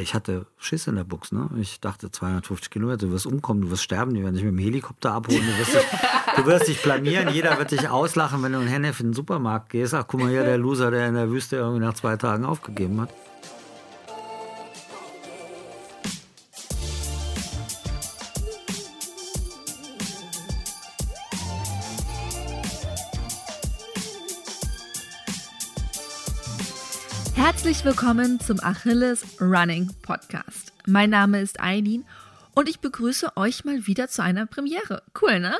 ich hatte Schiss in der Buchs, ne? Ich dachte 250 Kilometer, du wirst umkommen, du wirst sterben, die werden dich mit dem Helikopter abholen, du wirst, dich, du wirst dich blamieren, jeder wird dich auslachen, wenn du in Hennef in den Supermarkt gehst. Ach, guck mal hier, der Loser, der in der Wüste irgendwie nach zwei Tagen aufgegeben hat. Herzlich willkommen zum Achilles Running Podcast. Mein Name ist Eileen und ich begrüße euch mal wieder zu einer Premiere. Cool, ne?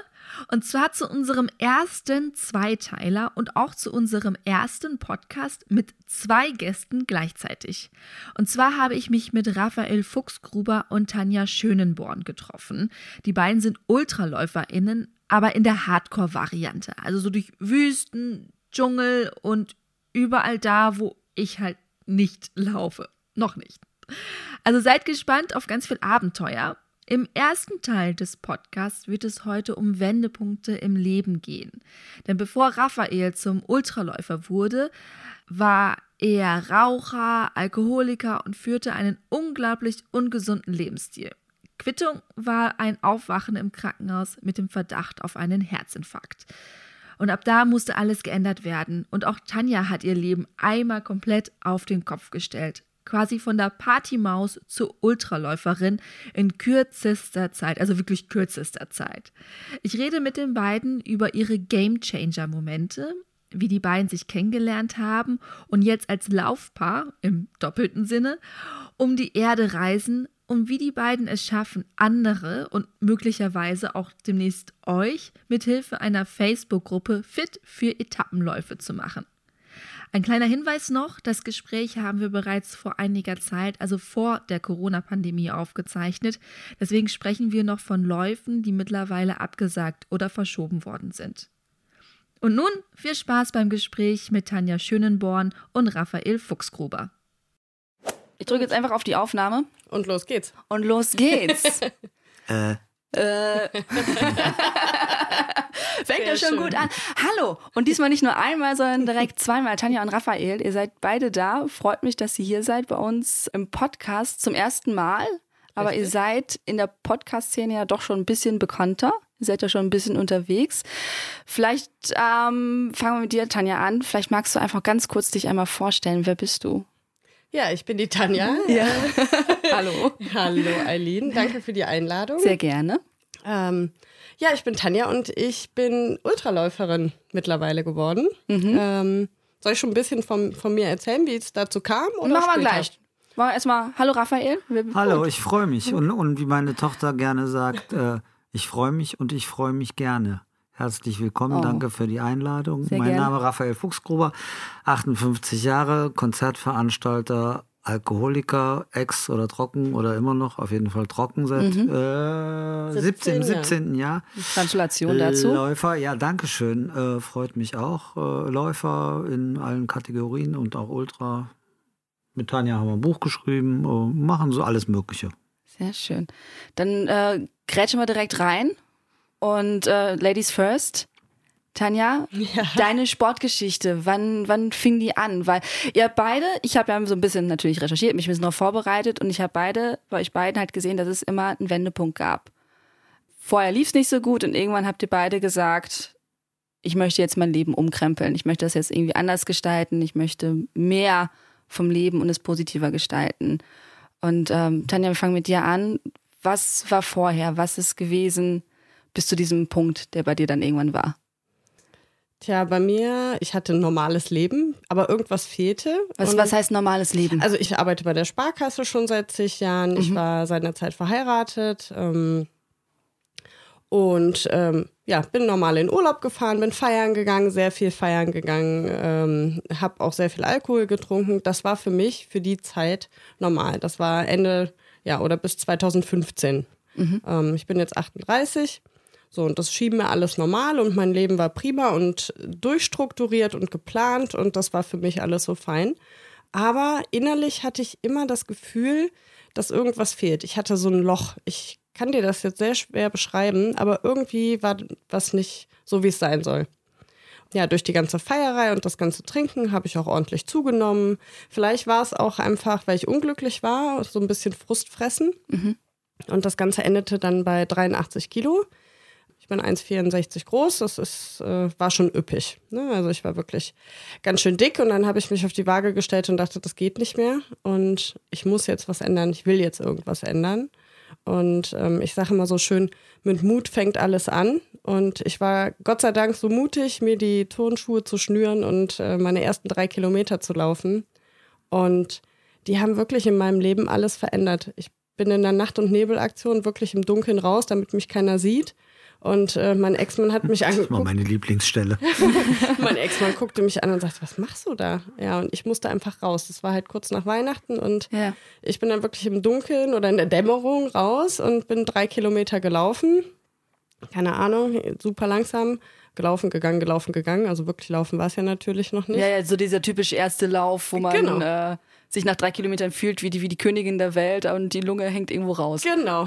Und zwar zu unserem ersten Zweiteiler und auch zu unserem ersten Podcast mit zwei Gästen gleichzeitig. Und zwar habe ich mich mit Raphael Fuchsgruber und Tanja Schönenborn getroffen. Die beiden sind UltraläuferInnen, aber in der Hardcore-Variante. Also so durch Wüsten, Dschungel und überall da, wo ich halt nicht laufe. Noch nicht. Also seid gespannt auf ganz viel Abenteuer. Im ersten Teil des Podcasts wird es heute um Wendepunkte im Leben gehen. Denn bevor Raphael zum Ultraläufer wurde, war er Raucher, Alkoholiker und führte einen unglaublich ungesunden Lebensstil. Quittung war ein Aufwachen im Krankenhaus mit dem Verdacht auf einen Herzinfarkt. Und ab da musste alles geändert werden. Und auch Tanja hat ihr Leben einmal komplett auf den Kopf gestellt. Quasi von der Partymaus zur Ultraläuferin in kürzester Zeit, also wirklich kürzester Zeit. Ich rede mit den beiden über ihre Gamechanger-Momente, wie die beiden sich kennengelernt haben und jetzt als Laufpaar im doppelten Sinne um die Erde reisen und wie die beiden es schaffen, andere und möglicherweise auch demnächst euch mit Hilfe einer Facebook-Gruppe fit für Etappenläufe zu machen. Ein kleiner Hinweis noch, das Gespräch haben wir bereits vor einiger Zeit, also vor der Corona-Pandemie aufgezeichnet. Deswegen sprechen wir noch von Läufen, die mittlerweile abgesagt oder verschoben worden sind. Und nun viel Spaß beim Gespräch mit Tanja Schönenborn und Raphael Fuchsgruber. Ich drücke jetzt einfach auf die Aufnahme. Und los geht's. Und los geht's. äh. Äh. Fängt ja schon schön. gut an. Hallo. Und diesmal nicht nur einmal, sondern direkt zweimal. Tanja und Raphael, ihr seid beide da. Freut mich, dass ihr hier seid bei uns im Podcast zum ersten Mal. Aber Richtig. ihr seid in der Podcast-Szene ja doch schon ein bisschen bekannter. Ihr seid ja schon ein bisschen unterwegs. Vielleicht ähm, fangen wir mit dir, Tanja, an. Vielleicht magst du einfach ganz kurz dich einmal vorstellen. Wer bist du? Ja, ich bin die Tanja. Ja. Hallo. Hallo, Eileen. Danke für die Einladung. Sehr gerne. Ähm, ja, ich bin Tanja und ich bin Ultraläuferin mittlerweile geworden. Mhm. Ähm, soll ich schon ein bisschen von, von mir erzählen, wie es dazu kam? Oder Machen wir gleich. Mal erstmal, hallo Raphael. Hallo, ich freue mich. Und, und wie meine Tochter gerne sagt, äh, ich freue mich und ich freue mich gerne. Herzlich willkommen, oh. danke für die Einladung. Sehr mein gern. Name Raphael Fuchsgruber, 58 Jahre, Konzertveranstalter, Alkoholiker, ex oder trocken oder immer noch, auf jeden Fall trocken seit mhm. äh, 17, 17. Jahr. Gratulation dazu. Läufer, ja, danke schön. Äh, freut mich auch. Äh, Läufer in allen Kategorien und auch Ultra. Mit Tanja haben wir ein Buch geschrieben, äh, machen so alles Mögliche. Sehr schön. Dann äh, grätschen wir direkt rein. Und äh, Ladies First, Tanja, ja. deine Sportgeschichte, wann, wann fing die an? Weil ihr beide, ich habe ja so ein bisschen natürlich recherchiert, mich ein bisschen noch vorbereitet und ich habe beide, bei euch beiden halt gesehen, dass es immer einen Wendepunkt gab. Vorher lief es nicht so gut und irgendwann habt ihr beide gesagt, ich möchte jetzt mein Leben umkrempeln, ich möchte das jetzt irgendwie anders gestalten, ich möchte mehr vom Leben und es positiver gestalten. Und ähm, Tanja, wir fangen mit dir an. Was war vorher? Was ist gewesen? Bis zu diesem Punkt, der bei dir dann irgendwann war? Tja, bei mir, ich hatte ein normales Leben, aber irgendwas fehlte. Was, was heißt normales Leben? Also ich arbeite bei der Sparkasse schon seit zig Jahren. Mhm. Ich war seit einer Zeit verheiratet. Ähm, und ähm, ja, bin normal in Urlaub gefahren, bin feiern gegangen, sehr viel feiern gegangen, ähm, habe auch sehr viel Alkohol getrunken. Das war für mich für die Zeit normal. Das war Ende, ja, oder bis 2015. Mhm. Ähm, ich bin jetzt 38 so, und das schieben wir alles normal und mein Leben war prima und durchstrukturiert und geplant und das war für mich alles so fein. Aber innerlich hatte ich immer das Gefühl, dass irgendwas fehlt. Ich hatte so ein Loch. Ich kann dir das jetzt sehr schwer beschreiben, aber irgendwie war was nicht so, wie es sein soll. ja, durch die ganze Feierei und das ganze Trinken habe ich auch ordentlich zugenommen. Vielleicht war es auch einfach, weil ich unglücklich war, so ein bisschen Frustfressen. Mhm. Und das Ganze endete dann bei 83 Kilo. Ich bin 1,64 groß, das ist, äh, war schon üppig. Ne? Also ich war wirklich ganz schön dick und dann habe ich mich auf die Waage gestellt und dachte, das geht nicht mehr und ich muss jetzt was ändern, ich will jetzt irgendwas ändern. Und ähm, ich sage immer so schön, mit Mut fängt alles an. Und ich war Gott sei Dank so mutig, mir die Turnschuhe zu schnüren und äh, meine ersten drei Kilometer zu laufen. Und die haben wirklich in meinem Leben alles verändert. Ich bin in der Nacht- und Nebelaktion wirklich im Dunkeln raus, damit mich keiner sieht. Und äh, mein Ex-Mann hat mich angeguckt. Das war meine Lieblingsstelle. mein Ex-Mann guckte mich an und sagte, was machst du da? Ja, und ich musste einfach raus. Das war halt kurz nach Weihnachten und ja. ich bin dann wirklich im Dunkeln oder in der Dämmerung raus und bin drei Kilometer gelaufen. Keine Ahnung, super langsam gelaufen, gegangen, gelaufen, gegangen. Also wirklich laufen war es ja natürlich noch nicht. Ja, ja, so dieser typisch erste Lauf, wo man genau. äh, sich nach drei Kilometern fühlt wie die, wie die Königin der Welt und die Lunge hängt irgendwo raus. Genau,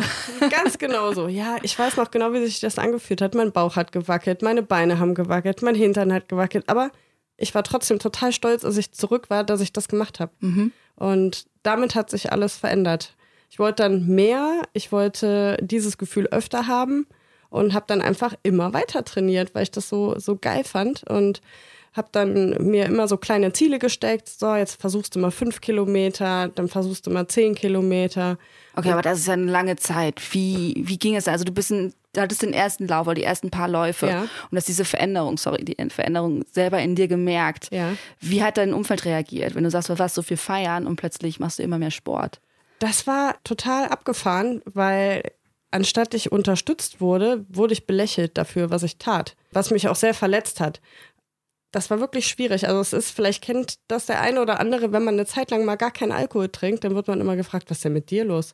ganz genau so. Ja, ich weiß noch genau, wie sich das angefühlt hat. Mein Bauch hat gewackelt, meine Beine haben gewackelt, mein Hintern hat gewackelt. Aber ich war trotzdem total stolz, als ich zurück war, dass ich das gemacht habe. Mhm. Und damit hat sich alles verändert. Ich wollte dann mehr, ich wollte dieses Gefühl öfter haben und habe dann einfach immer weiter trainiert, weil ich das so, so geil fand. Und habe dann mir immer so kleine Ziele gesteckt. So, jetzt versuchst du mal fünf Kilometer, dann versuchst du mal zehn Kilometer. Okay, aber das ist ja eine lange Zeit. Wie, wie ging es? Also du bist ein, du hattest den ersten Lauf oder die ersten paar Läufe ja. und hast diese Veränderung, sorry, die Veränderung selber in dir gemerkt. Ja. Wie hat dein Umfeld reagiert, wenn du sagst, du warst so viel feiern und plötzlich machst du immer mehr Sport? Das war total abgefahren, weil anstatt ich unterstützt wurde, wurde ich belächelt dafür, was ich tat, was mich auch sehr verletzt hat das war wirklich schwierig. Also es ist, vielleicht kennt das der eine oder andere, wenn man eine Zeit lang mal gar keinen Alkohol trinkt, dann wird man immer gefragt, was ist denn mit dir los?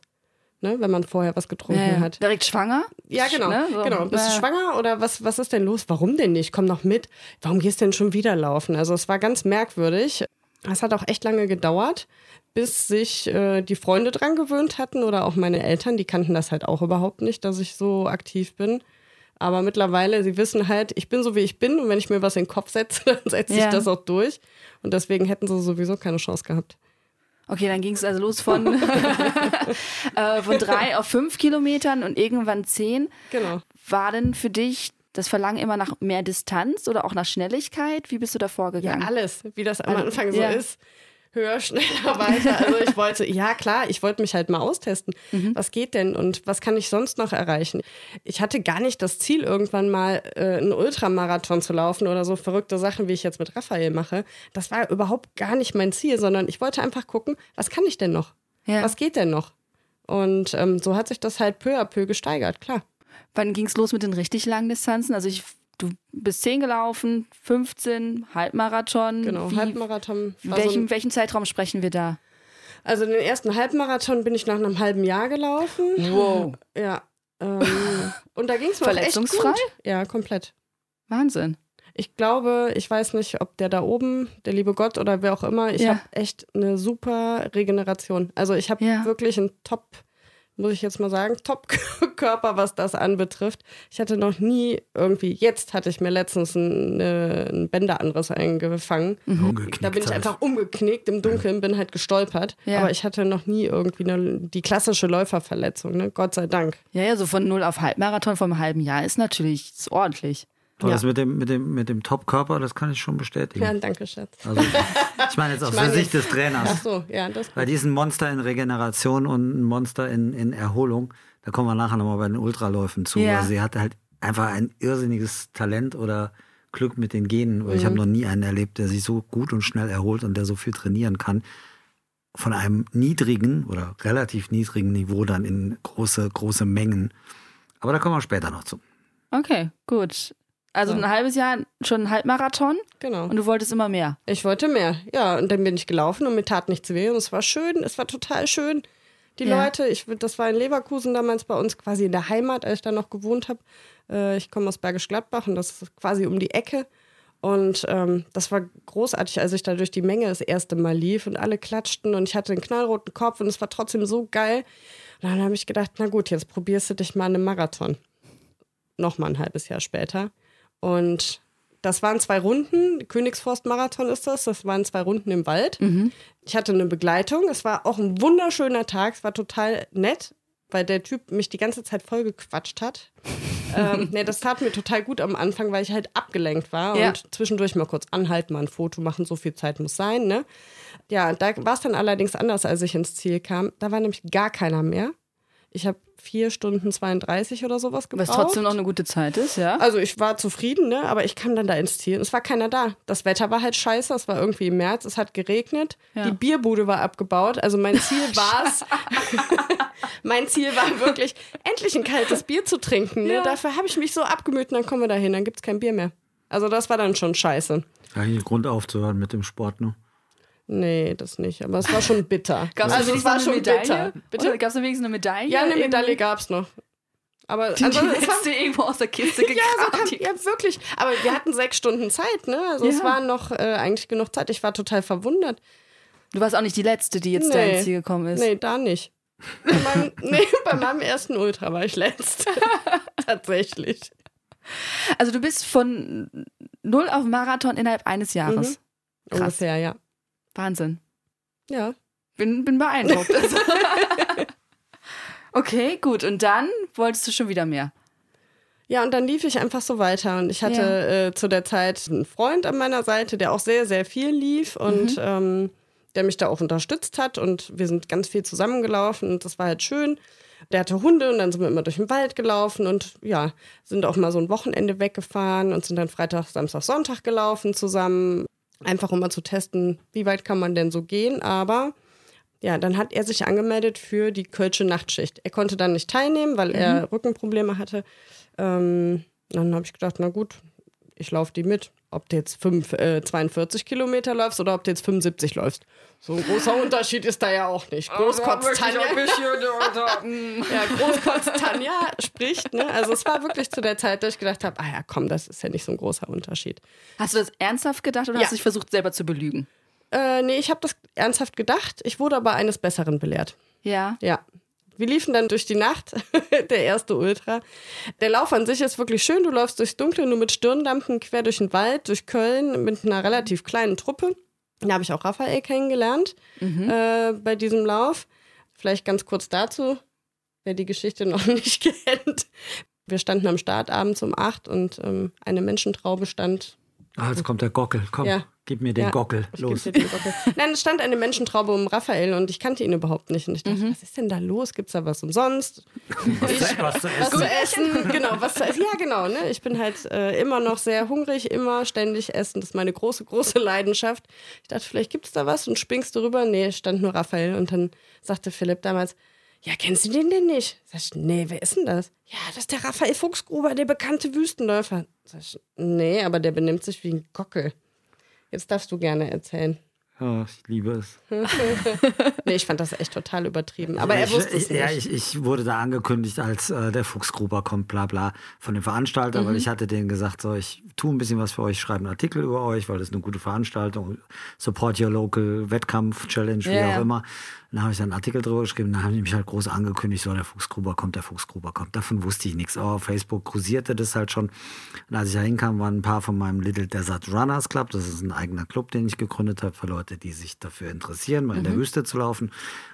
Ne, wenn man vorher was getrunken ja, hat. Direkt schwanger? Ja, genau. Ne? So. genau. Bist ja. du schwanger oder was, was ist denn los? Warum denn nicht? Komm noch mit. Warum gehst du denn schon wieder laufen? Also es war ganz merkwürdig. Es hat auch echt lange gedauert, bis sich äh, die Freunde dran gewöhnt hatten oder auch meine Eltern. Die kannten das halt auch überhaupt nicht, dass ich so aktiv bin. Aber mittlerweile, sie wissen halt, ich bin so wie ich bin und wenn ich mir was in den Kopf setze, dann setze ich das auch durch. Und deswegen hätten sie sowieso keine Chance gehabt. Okay, dann ging es also los von, äh, von drei auf fünf Kilometern und irgendwann zehn. Genau. War denn für dich das Verlangen immer nach mehr Distanz oder auch nach Schnelligkeit? Wie bist du da vorgegangen? Ja, alles, wie das am Anfang so ja. ist höher, schneller, weiter. Also ich wollte, ja klar, ich wollte mich halt mal austesten. Mhm. Was geht denn und was kann ich sonst noch erreichen? Ich hatte gar nicht das Ziel, irgendwann mal äh, einen Ultramarathon zu laufen oder so verrückte Sachen, wie ich jetzt mit Raphael mache. Das war überhaupt gar nicht mein Ziel, sondern ich wollte einfach gucken, was kann ich denn noch? Ja. Was geht denn noch? Und ähm, so hat sich das halt peu à peu gesteigert, klar. Wann ging es los mit den richtig langen Distanzen? Also ich du bist 10 gelaufen, 15, Halbmarathon. Genau, Wie, Halbmarathon. Welchen, so welchen Zeitraum sprechen wir da? Also den ersten Halbmarathon bin ich nach einem halben Jahr gelaufen. Wow. Ja. Ähm, und da ging es mir Verletzungsfrei? Echt gut. Ja, komplett. Wahnsinn. Ich glaube, ich weiß nicht, ob der da oben, der liebe Gott oder wer auch immer, ich ja. habe echt eine super Regeneration. Also ich habe ja. wirklich einen Top muss ich jetzt mal sagen, Top-Körper, was das anbetrifft. Ich hatte noch nie irgendwie, jetzt hatte ich mir letztens einen, einen Bänderanriss eingefangen. Mhm. Da bin ich einfach umgeknickt im Dunkeln, bin halt gestolpert. Ja. Aber ich hatte noch nie irgendwie eine, die klassische Läuferverletzung, ne? Gott sei Dank. Ja, ja, so von null auf Halbmarathon vom halben Jahr ist natürlich ist ordentlich. Aber ja. das mit dem, mit dem, mit dem Top-Körper, das kann ich schon bestätigen. Ja, danke, Schatz. Also, ich meine jetzt aus der Sicht des Trainers. Ach so, ja, das Weil die ist ein Monster in Regeneration und ein Monster in, in Erholung. Da kommen wir nachher nochmal bei den Ultraläufen zu. Ja. Also sie hatte halt einfach ein irrsinniges Talent oder Glück mit den Genen. Mhm. Ich habe noch nie einen erlebt, der sich so gut und schnell erholt und der so viel trainieren kann. Von einem niedrigen oder relativ niedrigen Niveau dann in große, große Mengen. Aber da kommen wir später noch zu. Okay, gut. Also ein halbes Jahr schon ein Halbmarathon. Genau. Und du wolltest immer mehr. Ich wollte mehr, ja. Und dann bin ich gelaufen und mir tat nichts weh. Und es war schön, es war total schön. Die ja. Leute, ich, das war in Leverkusen damals bei uns quasi in der Heimat, als ich da noch gewohnt habe. Äh, ich komme aus Bergisch Gladbach und das ist quasi um die Ecke. Und ähm, das war großartig, als ich da durch die Menge das erste Mal lief und alle klatschten und ich hatte einen knallroten Kopf und es war trotzdem so geil. Und dann habe ich gedacht, na gut, jetzt probierst du dich mal in einem Marathon. Nochmal ein halbes Jahr später. Und Das waren zwei Runden. Königsforst-Marathon ist das. Das waren zwei Runden im Wald. Mhm. Ich hatte eine Begleitung. Es war auch ein wunderschöner Tag. Es war total nett, weil der Typ mich die ganze Zeit voll gequatscht hat. ähm, nee, das tat mir total gut am Anfang, weil ich halt abgelenkt war ja. und zwischendurch mal kurz anhalten, mal ein Foto machen. So viel Zeit muss sein, ne? Ja, da war es dann allerdings anders, als ich ins Ziel kam. Da war nämlich gar keiner mehr. Ich habe vier Stunden 32 oder sowas gebraucht. Was trotzdem noch eine gute Zeit ist, ja? Also ich war zufrieden, ne? aber ich kam dann da ins Ziel und es war keiner da. Das Wetter war halt scheiße, es war irgendwie im März, es hat geregnet, ja. die Bierbude war abgebaut. Also mein Ziel war es, mein Ziel war wirklich, endlich ein kaltes Bier zu trinken. Ne? Ja. Dafür habe ich mich so abgemüht und dann kommen wir da hin, dann gibt es kein Bier mehr. Also das war dann schon scheiße. Eigentlich Grund aufzuhören mit dem Sport, ne? Nee, das nicht. Aber es war schon bitter. Gab es also, es war schon Medaille? bitter. Gab es wenigstens eine Medaille? Ja, eine Medaille gab es noch. Aber die, also, die letzte irgendwo aus der Kiste gekramt. ja, so kann, ja, wirklich. Aber wir hatten sechs Stunden Zeit, ne? Also ja. es war noch äh, eigentlich genug Zeit. Ich war total verwundert. Du warst auch nicht die Letzte, die jetzt nee. da ins Ziel gekommen ist. Nee, da nicht. Bei meinem, nee, bei meinem ersten Ultra war ich Letzte. Tatsächlich. Also du bist von null auf Marathon innerhalb eines Jahres. Mhm. Krass. Ungefähr, ja. Wahnsinn. Ja. Bin, bin beeindruckt. okay, gut. Und dann wolltest du schon wieder mehr. Ja, und dann lief ich einfach so weiter. Und ich hatte ja. äh, zu der Zeit einen Freund an meiner Seite, der auch sehr, sehr viel lief und mhm. ähm, der mich da auch unterstützt hat. Und wir sind ganz viel zusammengelaufen und das war halt schön. Der hatte Hunde und dann sind wir immer durch den Wald gelaufen und ja, sind auch mal so ein Wochenende weggefahren und sind dann Freitag, Samstag, Sonntag gelaufen zusammen. Einfach um mal zu testen, wie weit kann man denn so gehen. Aber ja, dann hat er sich angemeldet für die Kölsche Nachtschicht. Er konnte dann nicht teilnehmen, weil mhm. er Rückenprobleme hatte. Ähm, dann habe ich gedacht, na gut, ich laufe die mit ob du jetzt 5, äh, 42 Kilometer läufst oder ob du jetzt 75 läufst. So ein großer Unterschied ist da ja auch nicht. Großkotz Tanja. ja, Großkotz Tanja spricht. Ne? Also es war wirklich zu der Zeit, dass ich gedacht habe, ah ja, komm, das ist ja nicht so ein großer Unterschied. Hast du das ernsthaft gedacht oder ja. hast du dich versucht, selber zu belügen? Äh, nee, ich habe das ernsthaft gedacht. Ich wurde aber eines Besseren belehrt. Ja. Ja. Wir liefen dann durch die Nacht, der erste Ultra. Der Lauf an sich ist wirklich schön. Du läufst durchs Dunkle, nur mit Stirnlampen quer durch den Wald, durch Köln mit einer relativ kleinen Truppe. Da habe ich auch Raphael kennengelernt mhm. äh, bei diesem Lauf. Vielleicht ganz kurz dazu, wer die Geschichte noch nicht kennt. Wir standen am Start abends um acht und ähm, eine Menschentraube stand. Ah, jetzt kommt der Gockel. Komm. Ja, Gib mir den ja, Gockel. Los. Den Gockel. Nein, es stand eine Menschentraube um Raphael und ich kannte ihn überhaupt nicht. Und ich dachte, mhm. was ist denn da los? Gibt es da was umsonst? Was, ich, was zu essen? Was zu essen, genau. Was zu essen. Ja, genau. Ne? Ich bin halt äh, immer noch sehr hungrig, immer ständig essen. Das ist meine große, große Leidenschaft. Ich dachte, vielleicht gibt es da was und springst du rüber. Nee, stand nur Raphael. Und dann sagte Philipp damals, ja, kennst du den denn nicht? Sag ich, nee, wer ist denn das? Ja, das ist der Raphael Fuchsgruber, der bekannte Wüstenläufer. Sag ich, nee, aber der benimmt sich wie ein Gockel. Jetzt darfst du gerne erzählen. Ja, ich liebe es. nee, ich fand das echt total übertrieben. Aber er wusste es nicht. Ja, ich, ich, wurde da angekündigt, als äh, der Fuchsgruber kommt, bla bla, von dem Veranstalter, mhm. weil ich hatte denen gesagt, so, ich tue ein bisschen was für euch, schreibe einen Artikel über euch, weil das ist eine gute Veranstaltung. Support your local Wettkampf, Challenge, wie ja, auch immer. Dann habe ich einen Artikel drüber geschrieben, dann haben die mich halt groß angekündigt, so der Fuchsgruber kommt, der Fuchsgruber kommt. Davon wusste ich nichts. Aber auf Facebook kursierte das halt schon. Und als ich da hinkam, waren ein paar von meinem Little Desert Runners Club. Das ist ein eigener Club, den ich gegründet habe für Leute, die sich dafür interessieren, mal in der mhm. Wüste zu laufen.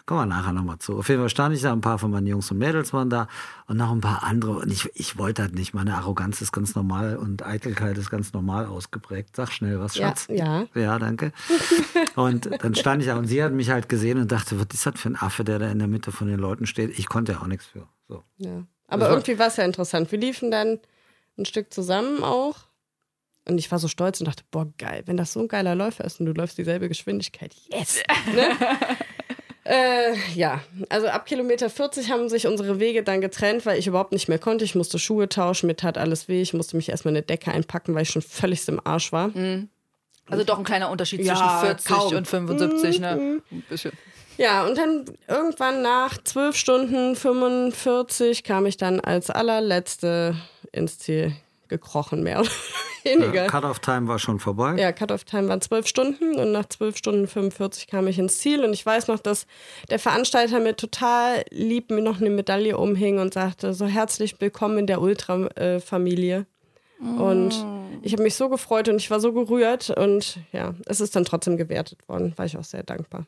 Kommen wir nachher nochmal zu. Auf jeden Fall stand ich da, ein paar von meinen Jungs und Mädels waren da und noch ein paar andere. Und ich, ich wollte halt nicht. Meine Arroganz ist ganz normal und Eitelkeit ist ganz normal ausgeprägt. Sag schnell was, Schatz. Ja. Ja, ja danke. und dann stand ich da und sie hat mich halt gesehen und dachte, was ist das für ein Affe, der da in der Mitte von den Leuten steht? Ich konnte ja auch nichts für. So. Ja. Aber irgendwie war es ja interessant. Wir liefen dann ein Stück zusammen auch. Und ich war so stolz und dachte, boah, geil, wenn das so ein geiler Läufer ist und du läufst dieselbe Geschwindigkeit, yes! Ne? Äh, ja, also ab Kilometer 40 haben sich unsere Wege dann getrennt, weil ich überhaupt nicht mehr konnte. Ich musste Schuhe tauschen, mir tat alles weh. Ich musste mich erstmal eine Decke einpacken, weil ich schon völlig im Arsch war. Mhm. Also doch ein kleiner Unterschied ja, zwischen 40 kaum. und 75, ne? mhm. ne? Ein bisschen. Ja, und dann irgendwann nach 12 Stunden 45 kam ich dann als allerletzte ins Ziel gekrochen, mehr oder weniger. Ja, Cut-Off-Time war schon vorbei. Ja, Cut-Off-Time waren zwölf Stunden und nach zwölf Stunden 45 kam ich ins Ziel. Und ich weiß noch, dass der Veranstalter mir total lieb mir noch eine Medaille umhing und sagte, so herzlich willkommen in der Ultra-Familie. Mm. Und ich habe mich so gefreut und ich war so gerührt und ja, es ist dann trotzdem gewertet worden. War ich auch sehr dankbar.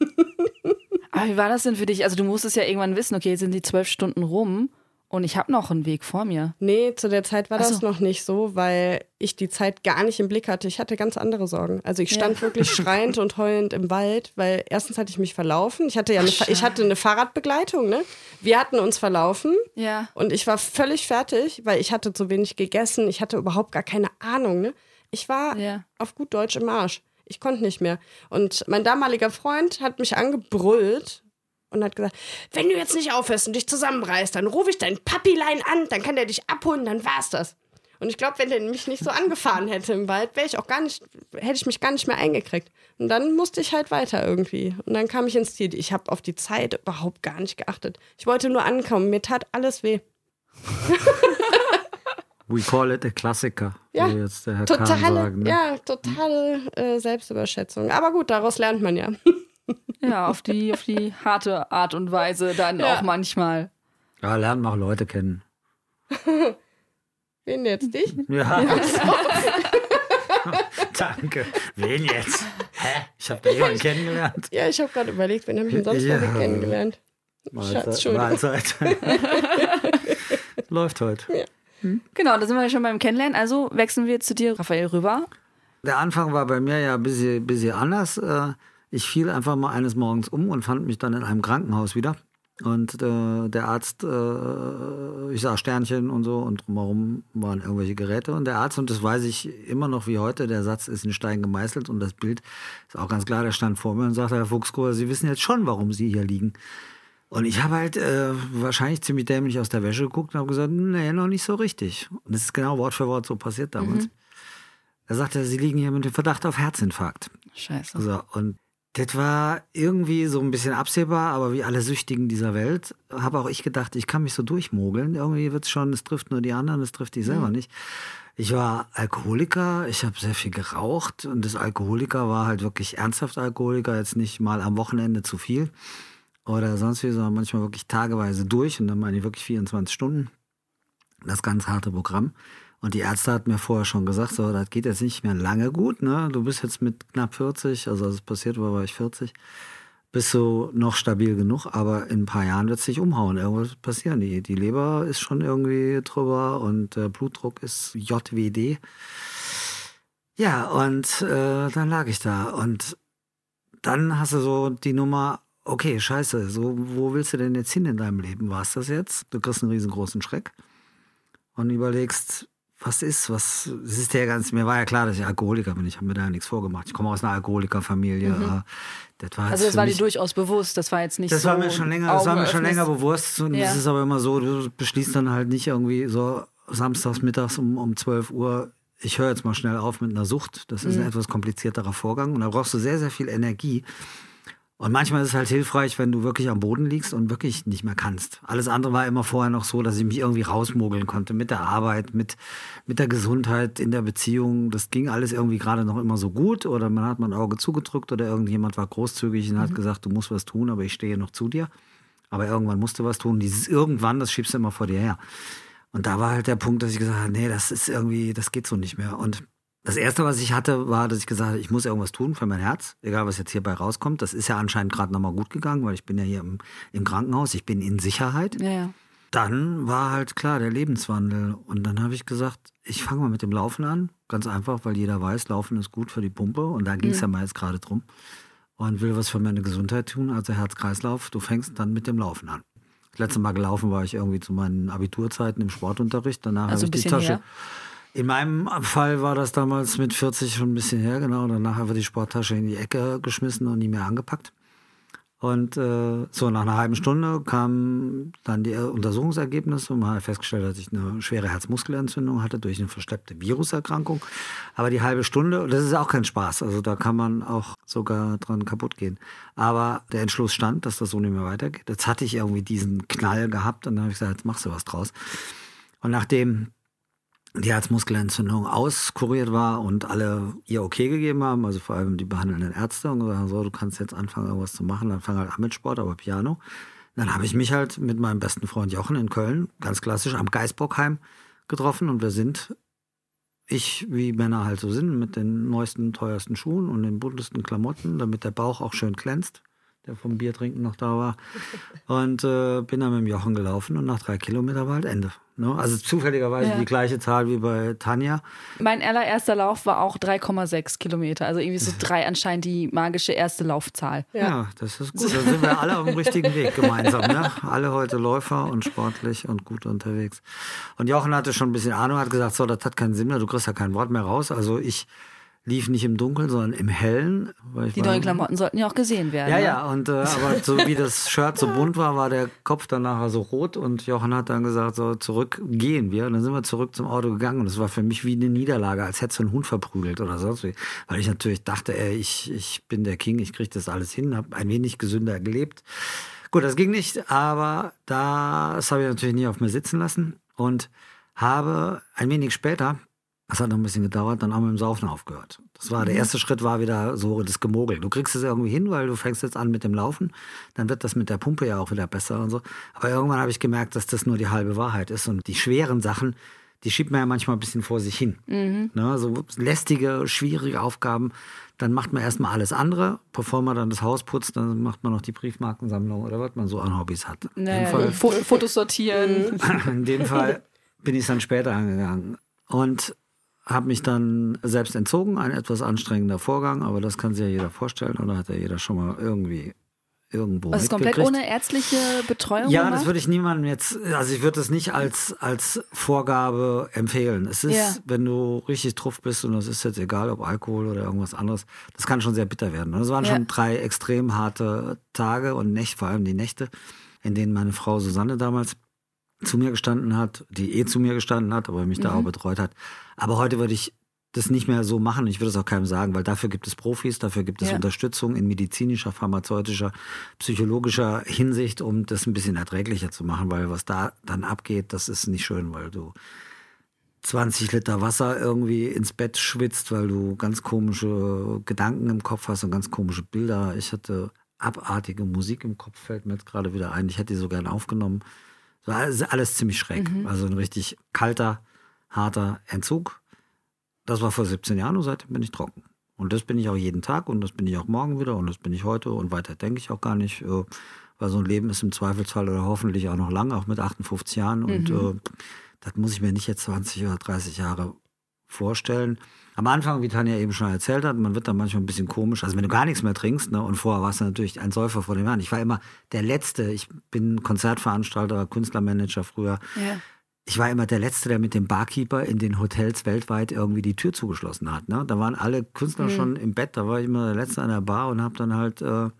Aber wie war das denn für dich? Also du musstest ja irgendwann wissen, okay, jetzt sind die zwölf Stunden rum und ich habe noch einen Weg vor mir. Nee, zu der Zeit war so. das noch nicht so, weil ich die Zeit gar nicht im Blick hatte. Ich hatte ganz andere Sorgen. Also ich stand ja. wirklich schreiend und heulend im Wald, weil erstens hatte ich mich verlaufen. Ich hatte ja eine, ich hatte eine Fahrradbegleitung, ne? Wir hatten uns verlaufen. Ja. Und ich war völlig fertig, weil ich hatte zu wenig gegessen. Ich hatte überhaupt gar keine Ahnung, ne? Ich war ja. auf gut Deutsch im Arsch. Ich konnte nicht mehr. Und mein damaliger Freund hat mich angebrüllt, und hat gesagt, wenn du jetzt nicht aufhörst und dich zusammenreißt, dann rufe ich dein Papilein an, dann kann der dich abholen, dann war's das. Und ich glaube, wenn der mich nicht so angefahren hätte im Wald, wäre ich auch gar nicht, hätte ich mich gar nicht mehr eingekriegt. Und dann musste ich halt weiter irgendwie. Und dann kam ich ins Ziel. Ich habe auf die Zeit überhaupt gar nicht geachtet. Ich wollte nur ankommen. Mir tat alles weh. We call it a Klassiker. Ja, totale, ne? ja, totale äh, Selbstüberschätzung. Aber gut, daraus lernt man ja. Ja, auf die, auf die harte Art und Weise dann ja. auch manchmal. Ja, lernt mal Leute kennen. Wen jetzt? Dich? Ja. ja. Danke. Wen jetzt? Hä? Ich habe da jemanden kennengelernt. Ja, ich habe gerade überlegt, wen habe ich denn sonst ja. kennengelernt? Schatz, Mahlzeit. Läuft heute. Ja. Hm? Genau, da sind wir schon beim Kennenlernen. Also wechseln wir zu dir, Raphael, rüber. Der Anfang war bei mir ja ein bisschen, bisschen anders. Ich fiel einfach mal eines Morgens um und fand mich dann in einem Krankenhaus wieder. Und äh, der Arzt, äh, ich sah Sternchen und so und drumherum waren irgendwelche Geräte. Und der Arzt, und das weiß ich immer noch wie heute, der Satz ist in Stein gemeißelt und das Bild ist auch ganz klar, der stand vor mir und sagte, Herr Fuchsgruber, Sie wissen jetzt schon, warum Sie hier liegen. Und ich habe halt äh, wahrscheinlich ziemlich dämlich aus der Wäsche geguckt und habe gesagt, nee, noch nicht so richtig. Und das ist genau Wort für Wort so passiert damals. Mhm. Er sagte, Sie liegen hier mit dem Verdacht auf Herzinfarkt. Scheiße. So, und das war irgendwie so ein bisschen absehbar, aber wie alle Süchtigen dieser Welt, habe auch ich gedacht, ich kann mich so durchmogeln. Irgendwie wird es schon, es trifft nur die anderen, es trifft die selber mhm. nicht. Ich war Alkoholiker, ich habe sehr viel geraucht und das Alkoholiker war halt wirklich ernsthaft Alkoholiker, jetzt nicht mal am Wochenende zu viel oder sonst wie, sondern manchmal wirklich tageweise durch und dann meine ich wirklich 24 Stunden. Das ganz harte Programm. Und die Ärzte hatten mir vorher schon gesagt, so, das geht jetzt nicht mehr lange gut, ne? Du bist jetzt mit knapp 40, also als es passiert war, war ich 40, bist du noch stabil genug, aber in ein paar Jahren wird es dich umhauen. Irgendwas passieren. Die, die Leber ist schon irgendwie drüber und der Blutdruck ist JWD. Ja, und äh, dann lag ich da. Und dann hast du so die Nummer, okay, scheiße, so, wo willst du denn jetzt hin in deinem Leben? War es das jetzt? Du kriegst einen riesengroßen Schreck und überlegst, was ist, was, es ist ja ganz, mir war ja klar, dass ich Alkoholiker bin. Ich habe mir da nichts vorgemacht. Ich komme aus einer Alkoholikerfamilie. Mhm. Das war also das war dir durchaus bewusst, das war jetzt nicht das so. War mir schon länger, das war mir schon länger bewusst. Und ja. das ist aber immer so, du beschließt dann halt nicht irgendwie so samstags mittags um, um 12 Uhr, ich höre jetzt mal schnell auf mit einer Sucht. Das ist mhm. ein etwas komplizierterer Vorgang. Und da brauchst du sehr, sehr viel Energie. Und manchmal ist es halt hilfreich, wenn du wirklich am Boden liegst und wirklich nicht mehr kannst. Alles andere war immer vorher noch so, dass ich mich irgendwie rausmogeln konnte mit der Arbeit, mit, mit der Gesundheit, in der Beziehung. Das ging alles irgendwie gerade noch immer so gut oder man hat mein Auge zugedrückt oder irgendjemand war großzügig und mhm. hat gesagt, du musst was tun, aber ich stehe noch zu dir. Aber irgendwann musst du was tun. Dieses irgendwann, das schiebst du immer vor dir her. Und da war halt der Punkt, dass ich gesagt habe, nee, das ist irgendwie, das geht so nicht mehr. Und das erste, was ich hatte, war, dass ich gesagt habe, ich muss irgendwas tun für mein Herz, egal was jetzt hierbei rauskommt. Das ist ja anscheinend gerade nochmal gut gegangen, weil ich bin ja hier im, im Krankenhaus, ich bin in Sicherheit. Ja, ja. Dann war halt klar der Lebenswandel. Und dann habe ich gesagt, ich fange mal mit dem Laufen an. Ganz einfach, weil jeder weiß, Laufen ist gut für die Pumpe. Und da ging es mhm. ja mal jetzt gerade drum. Und will was für meine Gesundheit tun, also Herz-Kreislauf. Du fängst dann mit dem Laufen an. Das letzte Mal gelaufen war ich irgendwie zu meinen Abiturzeiten im Sportunterricht. Danach also habe ich die Tasche. Her in meinem Fall war das damals mit 40 schon ein bisschen her, genau. Danach ich die Sporttasche in die Ecke geschmissen und nie mehr angepackt. Und äh, so nach einer halben Stunde kamen dann die Untersuchungsergebnisse und man hat festgestellt, dass ich eine schwere Herzmuskelentzündung hatte durch eine versteppte Viruserkrankung. Aber die halbe Stunde, das ist auch kein Spaß, also da kann man auch sogar dran kaputt gehen. Aber der Entschluss stand, dass das so nicht mehr weitergeht. Jetzt hatte ich irgendwie diesen Knall gehabt und dann habe ich gesagt, jetzt machst du was draus. Und nachdem die Herzmuskelentzündung auskuriert war und alle ihr okay gegeben haben, also vor allem die behandelnden Ärzte und gesagt, so, du kannst jetzt anfangen, irgendwas zu machen, dann fang halt an mit Sport, aber Piano. Dann habe ich mich halt mit meinem besten Freund Jochen in Köln, ganz klassisch, am Geisbockheim getroffen und wir sind ich, wie Männer halt so sind, mit den neuesten, teuersten Schuhen und den buntesten Klamotten, damit der Bauch auch schön glänzt, der vom Biertrinken noch da war. Und äh, bin dann mit dem Jochen gelaufen und nach drei Kilometern war halt Ende. Ne? Also zufälligerweise ja. die gleiche Zahl wie bei Tanja. Mein allererster Lauf war auch 3,6 Kilometer. Also irgendwie so drei anscheinend die magische erste Laufzahl. Ja, ja das ist gut. Dann sind wir alle auf dem richtigen Weg gemeinsam. Ne? Alle heute Läufer und sportlich und gut unterwegs. Und Jochen hatte schon ein bisschen Ahnung, hat gesagt, so, das hat keinen Sinn mehr, du kriegst ja kein Wort mehr raus. Also ich lief nicht im Dunkeln, sondern im Hellen. die neuen Klamotten sollten ja auch gesehen werden. Ja, ne? ja, und äh, aber so wie das Shirt so bunt war, war der Kopf dann nachher so rot und Jochen hat dann gesagt, so zurück gehen wir. Und dann sind wir zurück zum Auto gegangen und es war für mich wie eine Niederlage, als hätte so ein Hund verprügelt oder sonst wie. Weil ich natürlich dachte, ey, ich, ich bin der King, ich kriege das alles hin, habe ein wenig gesünder gelebt. Gut, das ging nicht, aber das habe ich natürlich nie auf mir sitzen lassen und habe ein wenig später das hat noch ein bisschen gedauert, dann haben wir mit dem Saufen aufgehört. Das war der mhm. erste Schritt, war wieder so das Gemogel. Du kriegst es irgendwie hin, weil du fängst jetzt an mit dem Laufen. Dann wird das mit der Pumpe ja auch wieder besser und so. Aber irgendwann habe ich gemerkt, dass das nur die halbe Wahrheit ist. Und die schweren Sachen, die schiebt man ja manchmal ein bisschen vor sich hin. Mhm. Ne, so lästige, schwierige Aufgaben. Dann macht man erstmal alles andere. Bevor man dann das Haus putzt, dann macht man noch die Briefmarkensammlung oder was man so an Hobbys hat. Naja, Fall, Fotos sortieren. In dem Fall bin ich es dann später angegangen. Und habe mich dann selbst entzogen, ein etwas anstrengender Vorgang, aber das kann sich ja jeder vorstellen oder hat ja jeder schon mal irgendwie irgendwo Also komplett ohne ärztliche Betreuung? Ja, gemacht? das würde ich niemandem jetzt, also ich würde das nicht als, als Vorgabe empfehlen. Es ist, ja. wenn du richtig drauf bist und das ist jetzt egal, ob Alkohol oder irgendwas anderes, das kann schon sehr bitter werden. Das waren ja. schon drei extrem harte Tage und Nächte, vor allem die Nächte, in denen meine Frau Susanne damals zu mir gestanden hat, die eh zu mir gestanden hat, aber mich mhm. da auch betreut hat. Aber heute würde ich das nicht mehr so machen. Ich würde es auch keinem sagen, weil dafür gibt es Profis, dafür gibt es ja. Unterstützung in medizinischer, pharmazeutischer, psychologischer Hinsicht, um das ein bisschen erträglicher zu machen, weil was da dann abgeht, das ist nicht schön, weil du 20 Liter Wasser irgendwie ins Bett schwitzt, weil du ganz komische Gedanken im Kopf hast und ganz komische Bilder. Ich hatte abartige Musik im Kopf, fällt mir jetzt gerade wieder ein. Ich hätte die so gern aufgenommen. So alles, alles ziemlich schräg. Mhm. Also ein richtig kalter, harter Entzug. Das war vor 17 Jahren und seitdem bin ich trocken. Und das bin ich auch jeden Tag und das bin ich auch morgen wieder und das bin ich heute und weiter denke ich auch gar nicht. Äh, weil so ein Leben ist im Zweifelsfall oder hoffentlich auch noch lang, auch mit 58 Jahren. Und mhm. äh, das muss ich mir nicht jetzt 20 oder 30 Jahre vorstellen. Am Anfang, wie Tanja eben schon erzählt hat, man wird dann manchmal ein bisschen komisch. Also wenn du gar nichts mehr trinkst, ne, und vorher warst du natürlich ein Säufer vor dem Herrn. Ich war immer der Letzte. Ich bin Konzertveranstalter, Künstlermanager früher. Ja. Ich war immer der Letzte, der mit dem Barkeeper in den Hotels weltweit irgendwie die Tür zugeschlossen hat. Ne? Da waren alle Künstler mhm. schon im Bett, da war ich immer der Letzte an der Bar und habe dann halt äh,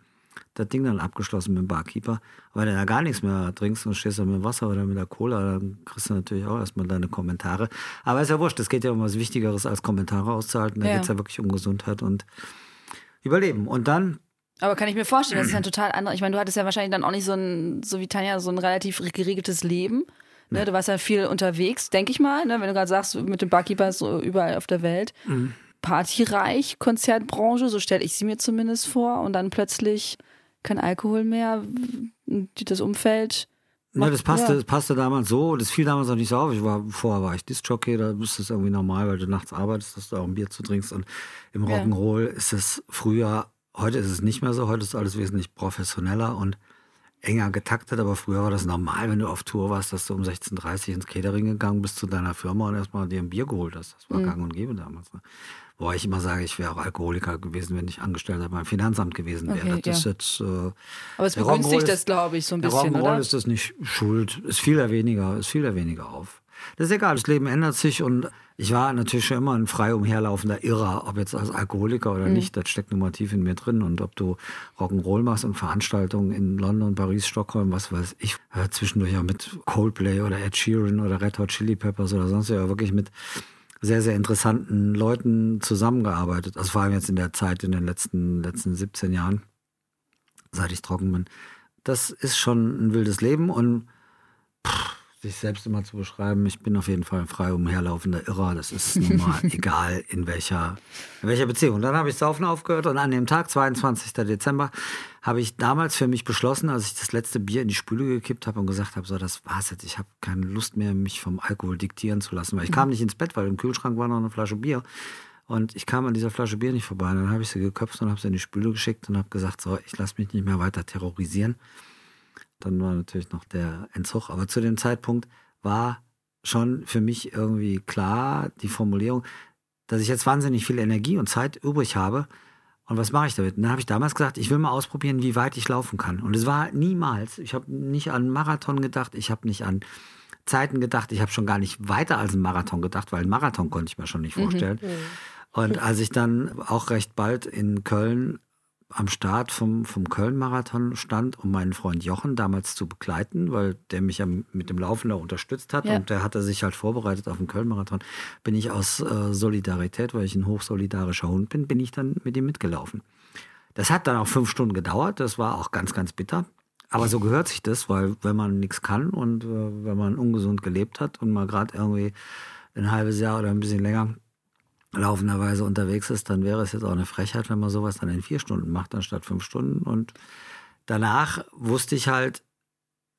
das Ding dann abgeschlossen mit dem Barkeeper. Wenn du da gar nichts mehr trinkst und stehst da mit Wasser oder mit der Cola, dann kriegst du natürlich auch erstmal deine Kommentare. Aber ist ja wurscht, es geht ja um was Wichtigeres als Kommentare auszuhalten. Da ja. geht es ja wirklich um Gesundheit und Überleben. Und dann aber kann ich mir vorstellen, das ist ein total anderes. Ich meine, du hattest ja wahrscheinlich dann auch nicht so ein, so wie Tanja, so ein relativ geregeltes Leben. Ne? Du warst ja viel unterwegs, denke ich mal, ne? wenn du gerade sagst, mit dem Barkeeper so überall auf der Welt. Mhm. Partyreich, Konzertbranche, so stelle ich sie mir zumindest vor. Und dann plötzlich kein Alkohol mehr, das Umfeld. Ja, das passte, ja. das passte damals so, das fiel damals auch nicht so auf. Ich war, vorher war ich Disc-Jockey, da ist es irgendwie normal, weil du nachts arbeitest, dass du auch ein Bier zu trinkst. Und im Rock'n'Roll ja. ist es früher, heute ist es nicht mehr so, heute ist alles wesentlich professioneller und enger getaktet, aber früher war das normal, wenn du auf Tour warst, dass du um 16.30 Uhr ins Catering gegangen bist zu deiner Firma und erstmal dir ein Bier geholt hast. Das war mhm. gang und gäbe damals. Ne? Wobei ich immer sage, ich wäre auch Alkoholiker gewesen, wenn ich Angestellter beim Finanzamt gewesen wäre. Okay, das ja. ist jetzt, äh, Aber es begünstigt das, glaube ich, so ein bisschen, oder? ist das nicht schuld. Es fiel ja weniger, es fiel ja weniger auf. Das ist egal, das Leben ändert sich und ich war natürlich schon immer ein frei umherlaufender Irrer, ob jetzt als Alkoholiker oder mhm. nicht, das steckt nun mal tief in mir drin. Und ob du Rock'n'Roll machst und Veranstaltungen in London, Paris, Stockholm, was weiß ich, äh, zwischendurch ja mit Coldplay oder Ed Sheeran oder Red Hot Chili Peppers oder sonst ja wirklich mit sehr, sehr interessanten Leuten zusammengearbeitet. Also vor allem jetzt in der Zeit, in den letzten, letzten 17 Jahren, seit ich trocken bin. Das ist schon ein wildes Leben und pff, sich selbst immer zu beschreiben, ich bin auf jeden Fall ein frei umherlaufender Irrer. Das ist nun mal egal, in welcher, in welcher Beziehung. Dann habe ich Saufen aufgehört und an dem Tag, 22. Dezember, habe ich damals für mich beschlossen, als ich das letzte Bier in die Spüle gekippt habe und gesagt habe, so, das war's jetzt. Ich habe keine Lust mehr, mich vom Alkohol diktieren zu lassen, weil ich mhm. kam nicht ins Bett, weil im Kühlschrank war noch eine Flasche Bier. Und ich kam an dieser Flasche Bier nicht vorbei. Und dann habe ich sie geköpft und habe sie in die Spüle geschickt und habe gesagt, so, ich lasse mich nicht mehr weiter terrorisieren. Dann war natürlich noch der Entzug. Aber zu dem Zeitpunkt war schon für mich irgendwie klar die Formulierung, dass ich jetzt wahnsinnig viel Energie und Zeit übrig habe. Und was mache ich damit? Und dann habe ich damals gesagt, ich will mal ausprobieren, wie weit ich laufen kann. Und es war niemals, ich habe nicht an Marathon gedacht, ich habe nicht an Zeiten gedacht, ich habe schon gar nicht weiter als ein Marathon gedacht, weil ein Marathon konnte ich mir schon nicht mhm. vorstellen. Mhm. Und als ich dann auch recht bald in Köln am Start vom, vom Köln-Marathon stand, um meinen Freund Jochen damals zu begleiten, weil der mich ja mit dem Laufen da unterstützt hat ja. und der hatte sich halt vorbereitet auf den Köln-Marathon, bin ich aus äh, Solidarität, weil ich ein hochsolidarischer Hund bin, bin ich dann mit ihm mitgelaufen. Das hat dann auch fünf Stunden gedauert, das war auch ganz, ganz bitter. Aber so gehört sich das, weil wenn man nichts kann und äh, wenn man ungesund gelebt hat und mal gerade irgendwie ein halbes Jahr oder ein bisschen länger laufenderweise unterwegs ist, dann wäre es jetzt auch eine Frechheit, wenn man sowas dann in vier Stunden macht, anstatt fünf Stunden. Und danach wusste ich halt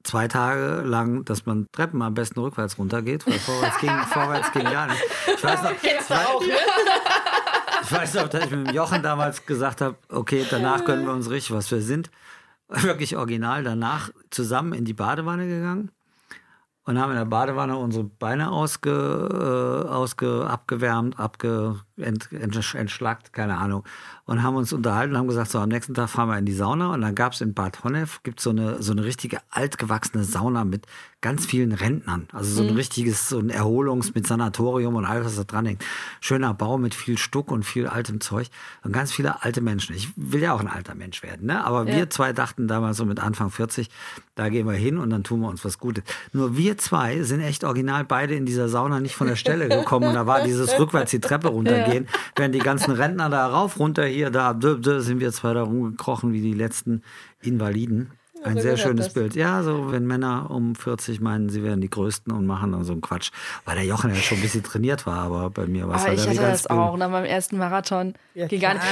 zwei Tage lang, dass man Treppen am besten rückwärts runtergeht, weil vorwärts ging, vorwärts ging gar nicht. Ich weiß noch, ich weiß, auch, ne? ich weiß noch, dass ich mit dem Jochen damals gesagt habe, okay, danach können wir uns richtig, was wir sind. Wirklich original danach zusammen in die Badewanne gegangen und haben in der Badewanne unsere Beine ausge, äh, ausge, abgewärmt, abge, ent, entschlackt, keine Ahnung. Und haben uns unterhalten und haben gesagt, so am nächsten Tag fahren wir in die Sauna. Und dann gab es in Bad Honnef, gibt so eine, so eine richtige altgewachsene Sauna mit ganz vielen Rentnern. Also so ein mhm. richtiges, so ein Erholungs- mit Sanatorium und alles, was da dran hängt. Schöner Bau mit viel Stuck und viel altem Zeug. Und ganz viele alte Menschen. Ich will ja auch ein alter Mensch werden, ne? Aber ja. wir zwei dachten damals so mit Anfang 40, da gehen wir hin und dann tun wir uns was Gutes. Nur wir zwei sind echt original beide in dieser Sauna nicht von der Stelle gekommen. Und da war dieses rückwärts die Treppe runtergehen, ja. Während die ganzen Rentner da rauf, runter, hier, da, sind wir zwei da rumgekrochen wie die letzten Invaliden. Ein sehr schönes das. Bild. Ja, so wenn Männer um 40 meinen, sie wären die Größten und machen dann so einen Quatsch. Weil der Jochen ja schon ein bisschen trainiert war, aber bei mir war es halt ich hatte das auch nach meinem ersten Marathon. Ja,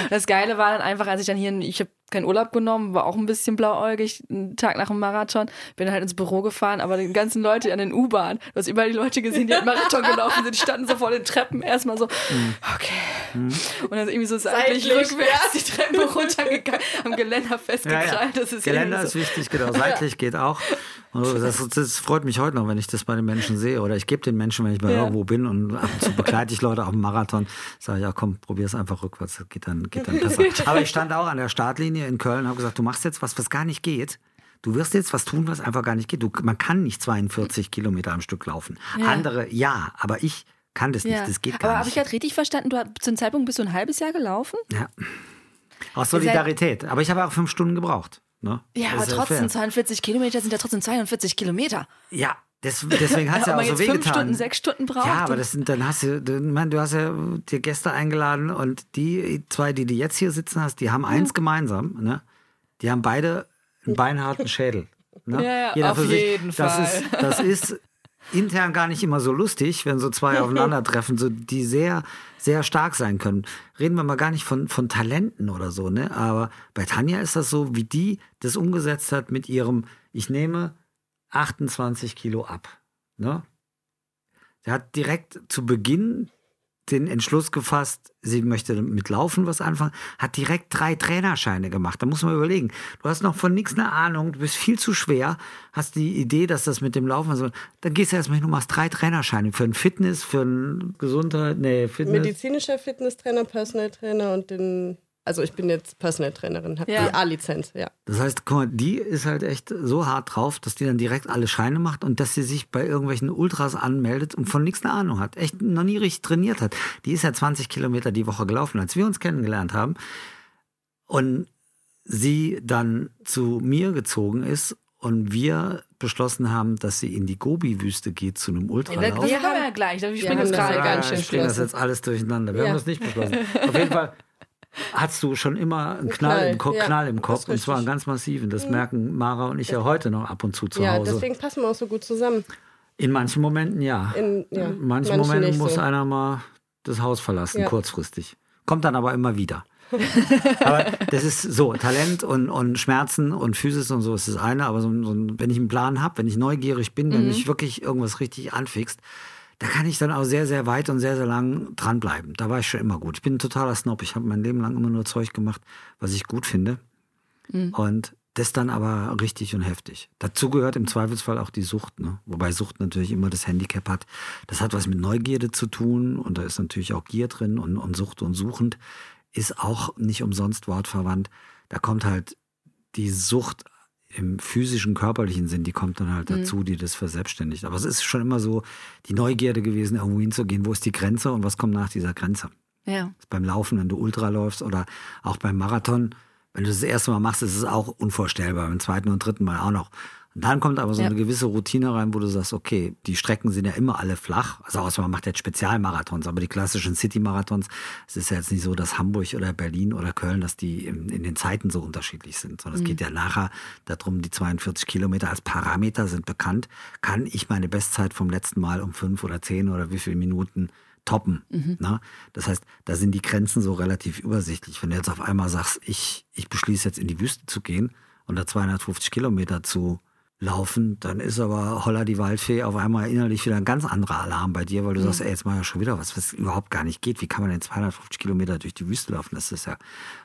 das Geile war dann einfach, als ich dann hier, ich habe keinen Urlaub genommen, war auch ein bisschen blauäugig, einen Tag nach dem Marathon. Bin halt ins Büro gefahren, aber die ganzen Leute an den U-Bahn, du hast überall die Leute gesehen, die einen Marathon gelaufen sind, die standen so vor den Treppen, erstmal so, okay. Mhm. Und dann irgendwie so seitlich, seitlich rückwärts die Treppe runtergegangen, am Geländer festgekrallt. Ja, ja. Das ist Geländer so. ist wichtig, genau. Seitlich geht auch. Das, das, freut mich heute noch, wenn ich das bei den Menschen sehe. Oder ich gebe den Menschen, wenn ich mal ja. irgendwo bin und ab und zu begleite ich Leute auf dem Marathon, sage ich, ja komm, probier es einfach rückwärts, das geht dann, geht dann besser. Aber ich stand auch an der Startlinie in Köln und habe gesagt, du machst jetzt was, was gar nicht geht. Du wirst jetzt was tun, was einfach gar nicht geht. Du, man kann nicht 42 Kilometer am Stück laufen. Ja. Andere ja, aber ich kann das nicht. Ja. Das geht gar aber nicht. Aber habe ich halt richtig verstanden, du hast zu einem Zeitpunkt bist du ein halbes Jahr gelaufen? Ja. Aus Solidarität. Aber ich habe auch fünf Stunden gebraucht. Ne? Ja, aber trotzdem, fair. 42 Kilometer sind ja trotzdem 42 Kilometer. Ja, das, deswegen hat es ja auch so wehgetan. fünf Stunden, sechs Stunden braucht. Ja, aber das sind, dann hast du, man, du hast ja dir Gäste eingeladen und die zwei, die du jetzt hier sitzen hast, die haben mhm. eins gemeinsam, ne? Die haben beide einen beinharten Schädel. Ne? Ja, ja, Jeder auf jeden sich. Fall. Das ist, das ist intern gar nicht immer so lustig, wenn so zwei aufeinandertreffen, so die sehr, sehr stark sein können. Reden wir mal gar nicht von, von Talenten oder so, ne? Aber bei Tanja ist das so, wie die das umgesetzt hat mit ihrem, ich nehme 28 Kilo ab. Ne? Sie hat direkt zu Beginn den Entschluss gefasst, sie möchte mit Laufen was anfangen, hat direkt drei Trainerscheine gemacht. Da muss man überlegen. Du hast noch von nichts eine Ahnung, du bist viel zu schwer, hast die Idee, dass das mit dem Laufen so. Dann gehst du erstmal hin und machst drei Trainerscheine für ein Fitness, für ein Gesundheit, nee, Fitness. Medizinischer Fitnesstrainer, Personal Trainer und den also ich bin jetzt Personal Trainerin, habe ja. die A-Lizenz, ja. Das heißt, guck mal, die ist halt echt so hart drauf, dass die dann direkt alle Scheine macht und dass sie sich bei irgendwelchen Ultras anmeldet und von nichts eine Ahnung hat. Echt noch nie richtig trainiert hat. Die ist ja 20 Kilometer die Woche gelaufen, als wir uns kennengelernt haben. Und sie dann zu mir gezogen ist und wir beschlossen haben, dass sie in die Gobi-Wüste geht zu einem Ultralauf. Ja, wir haben ja gleich, wir springen jetzt gerade ganz schön. Ich springe das jetzt alles durcheinander. Wir ja. haben das nicht beschlossen. Auf jeden Fall hast du schon immer einen Knall, Knall. im, Ko ja, Knall im Kopf und zwar einen ganz massiven. Das mhm. merken Mara und ich ja heute noch ab und zu zu ja, Hause. Ja, deswegen passen wir auch so gut zusammen. In manchen Momenten ja. In, ja. In manchen, manchen Momenten muss so. einer mal das Haus verlassen, ja. kurzfristig. Kommt dann aber immer wieder. aber das ist so, Talent und, und Schmerzen und Physis und so ist das eine, aber so, so wenn ich einen Plan habe, wenn ich neugierig bin, wenn mhm. mich wirklich irgendwas richtig anfixt, da kann ich dann auch sehr, sehr weit und sehr, sehr lang dranbleiben. Da war ich schon immer gut. Ich bin ein totaler Snob. Ich habe mein Leben lang immer nur Zeug gemacht, was ich gut finde. Mhm. Und das dann aber richtig und heftig. Dazu gehört im Zweifelsfall auch die Sucht, ne? wobei Sucht natürlich immer das Handicap hat. Das hat was mit Neugierde zu tun und da ist natürlich auch Gier drin und, und Sucht und Suchend ist auch nicht umsonst wortverwandt. Da kommt halt die Sucht im physischen, körperlichen Sinn, die kommt dann halt mhm. dazu, die das verselbstständigt. Aber es ist schon immer so die Neugierde gewesen, irgendwo hinzugehen, wo ist die Grenze und was kommt nach dieser Grenze. Ja. Beim Laufen, wenn du Ultra läufst oder auch beim Marathon, wenn du das, das erste Mal machst, ist es auch unvorstellbar. Beim zweiten und dritten Mal auch noch. Und dann kommt aber so ja. eine gewisse Routine rein, wo du sagst, okay, die Strecken sind ja immer alle flach. Also außer man macht jetzt Spezialmarathons, aber die klassischen City-Marathons, es ist ja jetzt nicht so, dass Hamburg oder Berlin oder Köln, dass die in, in den Zeiten so unterschiedlich sind, sondern mhm. es geht ja nachher darum, die 42 Kilometer als Parameter sind bekannt. Kann ich meine Bestzeit vom letzten Mal um fünf oder zehn oder wie viele Minuten toppen. Mhm. Ne? Das heißt, da sind die Grenzen so relativ übersichtlich. Wenn du jetzt auf einmal sagst, ich, ich beschließe jetzt in die Wüste zu gehen und da 250 Kilometer zu laufen, dann ist aber Holla die Waldfee auf einmal innerlich wieder ein ganz anderer Alarm bei dir, weil du mhm. sagst, ey, jetzt mal ja schon wieder was, was überhaupt gar nicht geht. Wie kann man denn 250 Kilometer durch die Wüste laufen? Das ist ja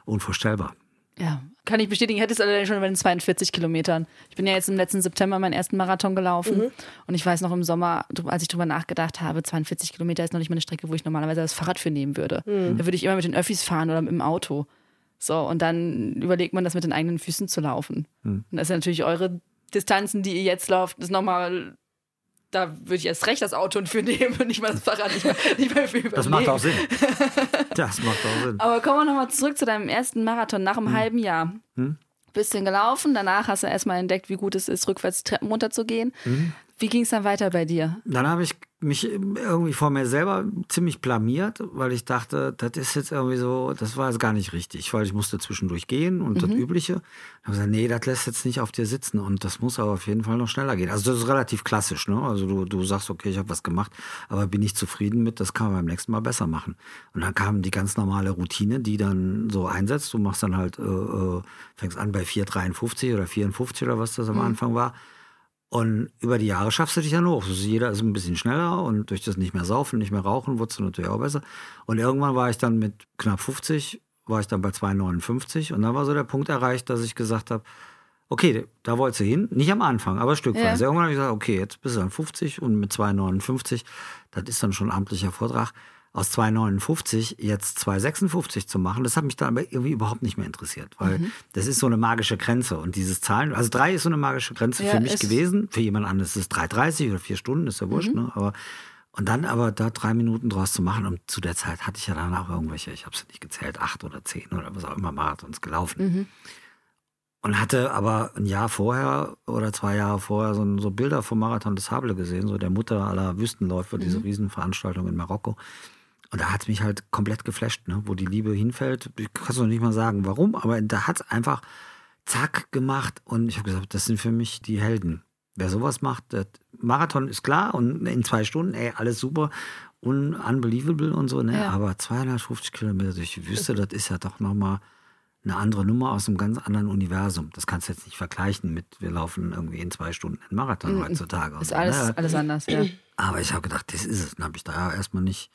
unvorstellbar. Ja, kann ich bestätigen. Ich hatte es allerdings schon bei den 42 Kilometern. Ich bin ja jetzt im letzten September meinen ersten Marathon gelaufen. Mhm. Und ich weiß noch im Sommer, als ich drüber nachgedacht habe, 42 Kilometer ist noch nicht mal eine Strecke, wo ich normalerweise das Fahrrad für nehmen würde. Mhm. Da würde ich immer mit den Öffis fahren oder mit dem Auto. So, und dann überlegt man das mit den eigenen Füßen zu laufen. Mhm. Und das ist natürlich eure Distanzen, die ihr jetzt lauft, ist nochmal da würde ich erst recht das Auto für nehmen und nicht mal das Fahrrad nicht mehr, nicht mehr für überlegen. Das macht auch Sinn. Das macht auch Sinn. Aber kommen wir nochmal zurück zu deinem ersten Marathon nach einem hm. halben Jahr. Hm? Bisschen gelaufen, danach hast du erstmal entdeckt, wie gut es ist, rückwärts Treppen runterzugehen. Hm. Wie ging es dann weiter bei dir? Dann habe ich mich irgendwie vor mir selber ziemlich blamiert, weil ich dachte, das ist jetzt irgendwie so, das war jetzt gar nicht richtig, weil ich musste zwischendurch gehen und mhm. das Übliche. Dann habe ich gesagt, nee, das lässt jetzt nicht auf dir sitzen und das muss aber auf jeden Fall noch schneller gehen. Also das ist relativ klassisch, ne? Also du, du sagst, okay, ich habe was gemacht, aber bin ich zufrieden mit, das kann man beim nächsten Mal besser machen. Und dann kam die ganz normale Routine, die dann so einsetzt. Du machst dann halt, äh, äh fängst an bei 4,53 oder 54 oder was das am mhm. Anfang war und über die Jahre schaffst du dich dann hoch. Jeder ist ein bisschen schneller und durch das nicht mehr saufen, nicht mehr rauchen, wurdest du natürlich auch besser. Und irgendwann war ich dann mit knapp 50, war ich dann bei 2,59 und dann war so der Punkt erreicht, dass ich gesagt habe, okay, da wolltest du hin. Nicht am Anfang, aber stückweise. Ja. Irgendwann habe ich gesagt, okay, jetzt bist du dann 50 und mit 2,59, das ist dann schon ein amtlicher Vortrag aus 2,59 jetzt 2,56 zu machen, das hat mich dann aber irgendwie überhaupt nicht mehr interessiert, weil mhm. das ist so eine magische Grenze und dieses Zahlen, also drei ist so eine magische Grenze ja, für mich gewesen, für jemand anderes ist es 3,30 oder vier Stunden, ist ja wurscht, mhm. ne? aber und dann aber da drei Minuten draus zu machen und zu der Zeit hatte ich ja dann auch irgendwelche, ich habe es nicht gezählt, acht oder zehn oder was auch immer Marathons gelaufen. Mhm. Und hatte aber ein Jahr vorher oder zwei Jahre vorher so, so Bilder vom Marathon des Hable gesehen, so der Mutter aller Wüstenläufer, diese mhm. Riesenveranstaltung in Marokko. Und da hat es mich halt komplett geflasht, ne? wo die Liebe hinfällt. Ich kann es noch nicht mal sagen, warum, aber da hat es einfach zack gemacht und ich habe gesagt, das sind für mich die Helden. Wer sowas macht, Marathon ist klar und in zwei Stunden, ey, alles super und unbelievable und so, ne? Ja. Aber 250 Kilometer durch die Wüste, das ist ja doch nochmal eine andere Nummer aus einem ganz anderen Universum. Das kannst du jetzt nicht vergleichen mit, wir laufen irgendwie in zwei Stunden einen Marathon mhm. heutzutage. Ist alles, ne? alles anders, ja. Aber ich habe gedacht, das ist es. Dann habe ich da erstmal nicht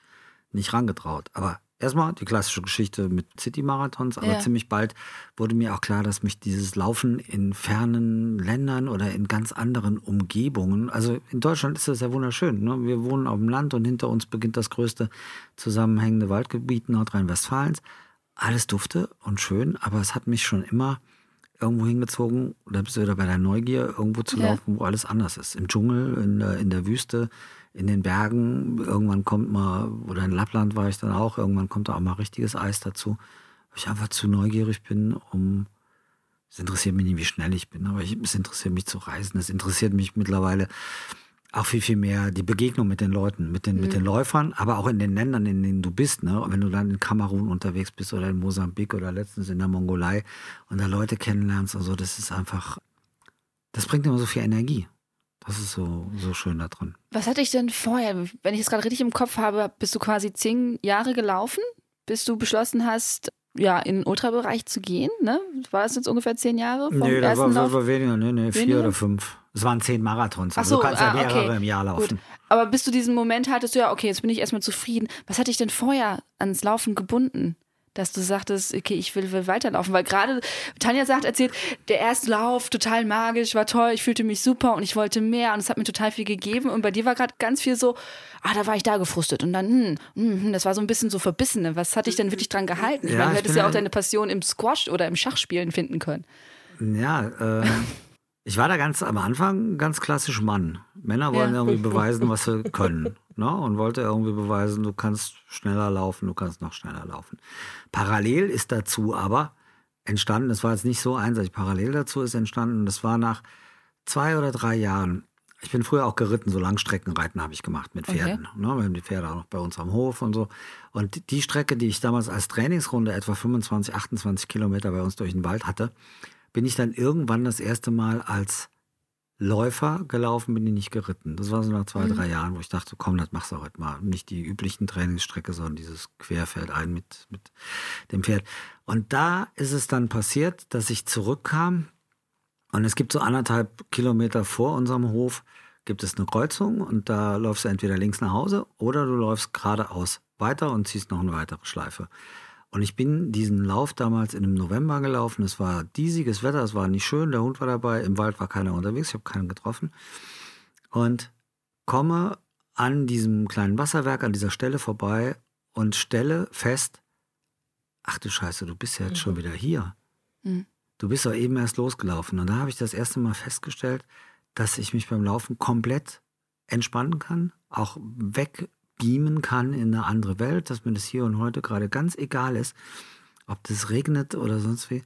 nicht rangetraut. Aber erstmal die klassische Geschichte mit City-Marathons, aber ja. ziemlich bald wurde mir auch klar, dass mich dieses Laufen in fernen Ländern oder in ganz anderen Umgebungen, also in Deutschland ist das ja wunderschön. Ne? Wir wohnen auf dem Land und hinter uns beginnt das größte zusammenhängende Waldgebiet Nordrhein-Westfalens. Alles dufte und schön, aber es hat mich schon immer irgendwo hingezogen, da bist du wieder bei der Neugier, irgendwo zu ja. laufen, wo alles anders ist. Im Dschungel, in der, in der Wüste, in den Bergen. Irgendwann kommt mal, oder in Lappland war ich dann auch, irgendwann kommt da auch mal richtiges Eis dazu. Weil ich einfach zu neugierig bin, um. Es interessiert mich nicht, wie schnell ich bin, aber ich, es interessiert mich zu reisen. Es interessiert mich mittlerweile auch viel, viel mehr die Begegnung mit den Leuten, mit den, mhm. mit den Läufern, aber auch in den Ländern, in denen du bist. Ne? Wenn du dann in Kamerun unterwegs bist oder in Mosambik oder letztens in der Mongolei und da Leute kennenlernst, also das ist einfach, das bringt immer so viel Energie. Das ist so, so schön da drin. Was hatte ich denn vorher? Wenn ich es gerade richtig im Kopf habe, bist du quasi zehn Jahre gelaufen, bis du beschlossen hast, ja, in den Ultrabereich zu gehen, ne? War das jetzt ungefähr zehn Jahre? Vom nee, da war, war, war weniger, nee, nee, vier weniger? oder fünf. Es waren zehn Marathons. Also so, du kannst ah, ja mehrere okay. im Jahr laufen. Gut. Aber bis zu diesem Moment hattest du ja, okay, jetzt bin ich erstmal zufrieden. Was hatte ich denn vorher ans Laufen gebunden? Dass du sagtest, okay, ich will, will weiterlaufen. Weil gerade Tanja sagt, erzählt, der erste Lauf total magisch, war toll, ich fühlte mich super und ich wollte mehr und es hat mir total viel gegeben. Und bei dir war gerade ganz viel so, ah, da war ich da gefrustet. Und dann, hm, hm, hm das war so ein bisschen so verbissen. Was hat dich denn wirklich dran gehalten? Ich ja, meine, du hättest ja auch deine Passion im Squash oder im Schachspielen finden können. Ja, äh, ich war da ganz am Anfang ganz klassisch Mann. Männer wollen ja. irgendwie beweisen, was sie können. Ne? Und wollte irgendwie beweisen, du kannst schneller laufen, du kannst noch schneller laufen. Parallel ist dazu aber entstanden, das war jetzt nicht so einseitig, parallel dazu ist entstanden, das war nach zwei oder drei Jahren. Ich bin früher auch geritten, so Langstreckenreiten habe ich gemacht mit Pferden. Okay. Ne? Wir haben die Pferde auch noch bei uns am Hof und so. Und die Strecke, die ich damals als Trainingsrunde etwa 25, 28 Kilometer bei uns durch den Wald hatte, bin ich dann irgendwann das erste Mal als Läufer gelaufen, bin ich nicht geritten. Das war so nach zwei, mhm. drei Jahren, wo ich dachte, komm, das machst du heute mal. Nicht die üblichen Trainingsstrecke, sondern dieses Querfeld ein mit, mit dem Pferd. Und da ist es dann passiert, dass ich zurückkam und es gibt so anderthalb Kilometer vor unserem Hof gibt es eine Kreuzung und da läufst du entweder links nach Hause oder du läufst geradeaus weiter und ziehst noch eine weitere Schleife. Und ich bin diesen Lauf damals in im November gelaufen. Es war diesiges Wetter, es war nicht schön, der Hund war dabei, im Wald war keiner unterwegs, ich habe keinen getroffen. Und komme an diesem kleinen Wasserwerk, an dieser Stelle vorbei und stelle fest, ach du Scheiße, du bist ja jetzt mhm. schon wieder hier. Mhm. Du bist doch eben erst losgelaufen. Und da habe ich das erste Mal festgestellt, dass ich mich beim Laufen komplett entspannen kann, auch weg beamen kann in eine andere Welt, dass mir das hier und heute gerade ganz egal ist, ob das regnet oder sonst wie.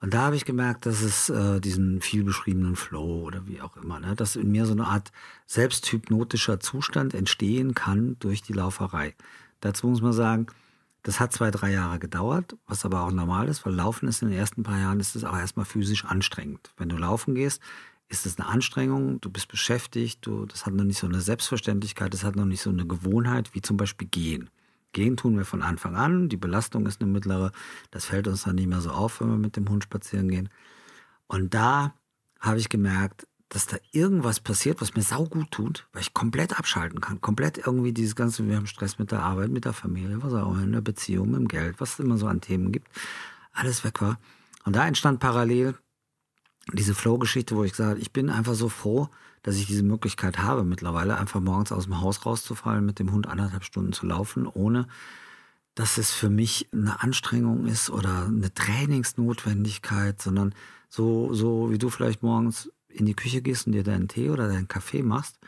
Und da habe ich gemerkt, dass es äh, diesen viel beschriebenen Flow oder wie auch immer, ne, dass in mir so eine Art selbsthypnotischer Zustand entstehen kann durch die Lauferei. Dazu muss man sagen, das hat zwei, drei Jahre gedauert, was aber auch normal ist, weil Laufen ist in den ersten paar Jahren ist es auch erstmal physisch anstrengend. Wenn du laufen gehst, ist es eine Anstrengung, du bist beschäftigt, du, das hat noch nicht so eine Selbstverständlichkeit, das hat noch nicht so eine Gewohnheit wie zum Beispiel Gehen. Gehen tun wir von Anfang an, die Belastung ist eine mittlere, das fällt uns dann nicht mehr so auf, wenn wir mit dem Hund spazieren gehen. Und da habe ich gemerkt, dass da irgendwas passiert, was mir saugut tut, weil ich komplett abschalten kann. Komplett irgendwie dieses ganze, wir haben Stress mit der Arbeit, mit der Familie, was auch in der Beziehung, mit dem Geld, was es immer so an Themen gibt. Alles weg war. Und da entstand parallel diese Flow-Geschichte, wo ich gesagt habe, ich bin einfach so froh, dass ich diese Möglichkeit habe, mittlerweile einfach morgens aus dem Haus rauszufallen, mit dem Hund anderthalb Stunden zu laufen, ohne dass es für mich eine Anstrengung ist oder eine Trainingsnotwendigkeit, sondern so, so wie du vielleicht morgens in die Küche gehst und dir deinen Tee oder deinen Kaffee machst,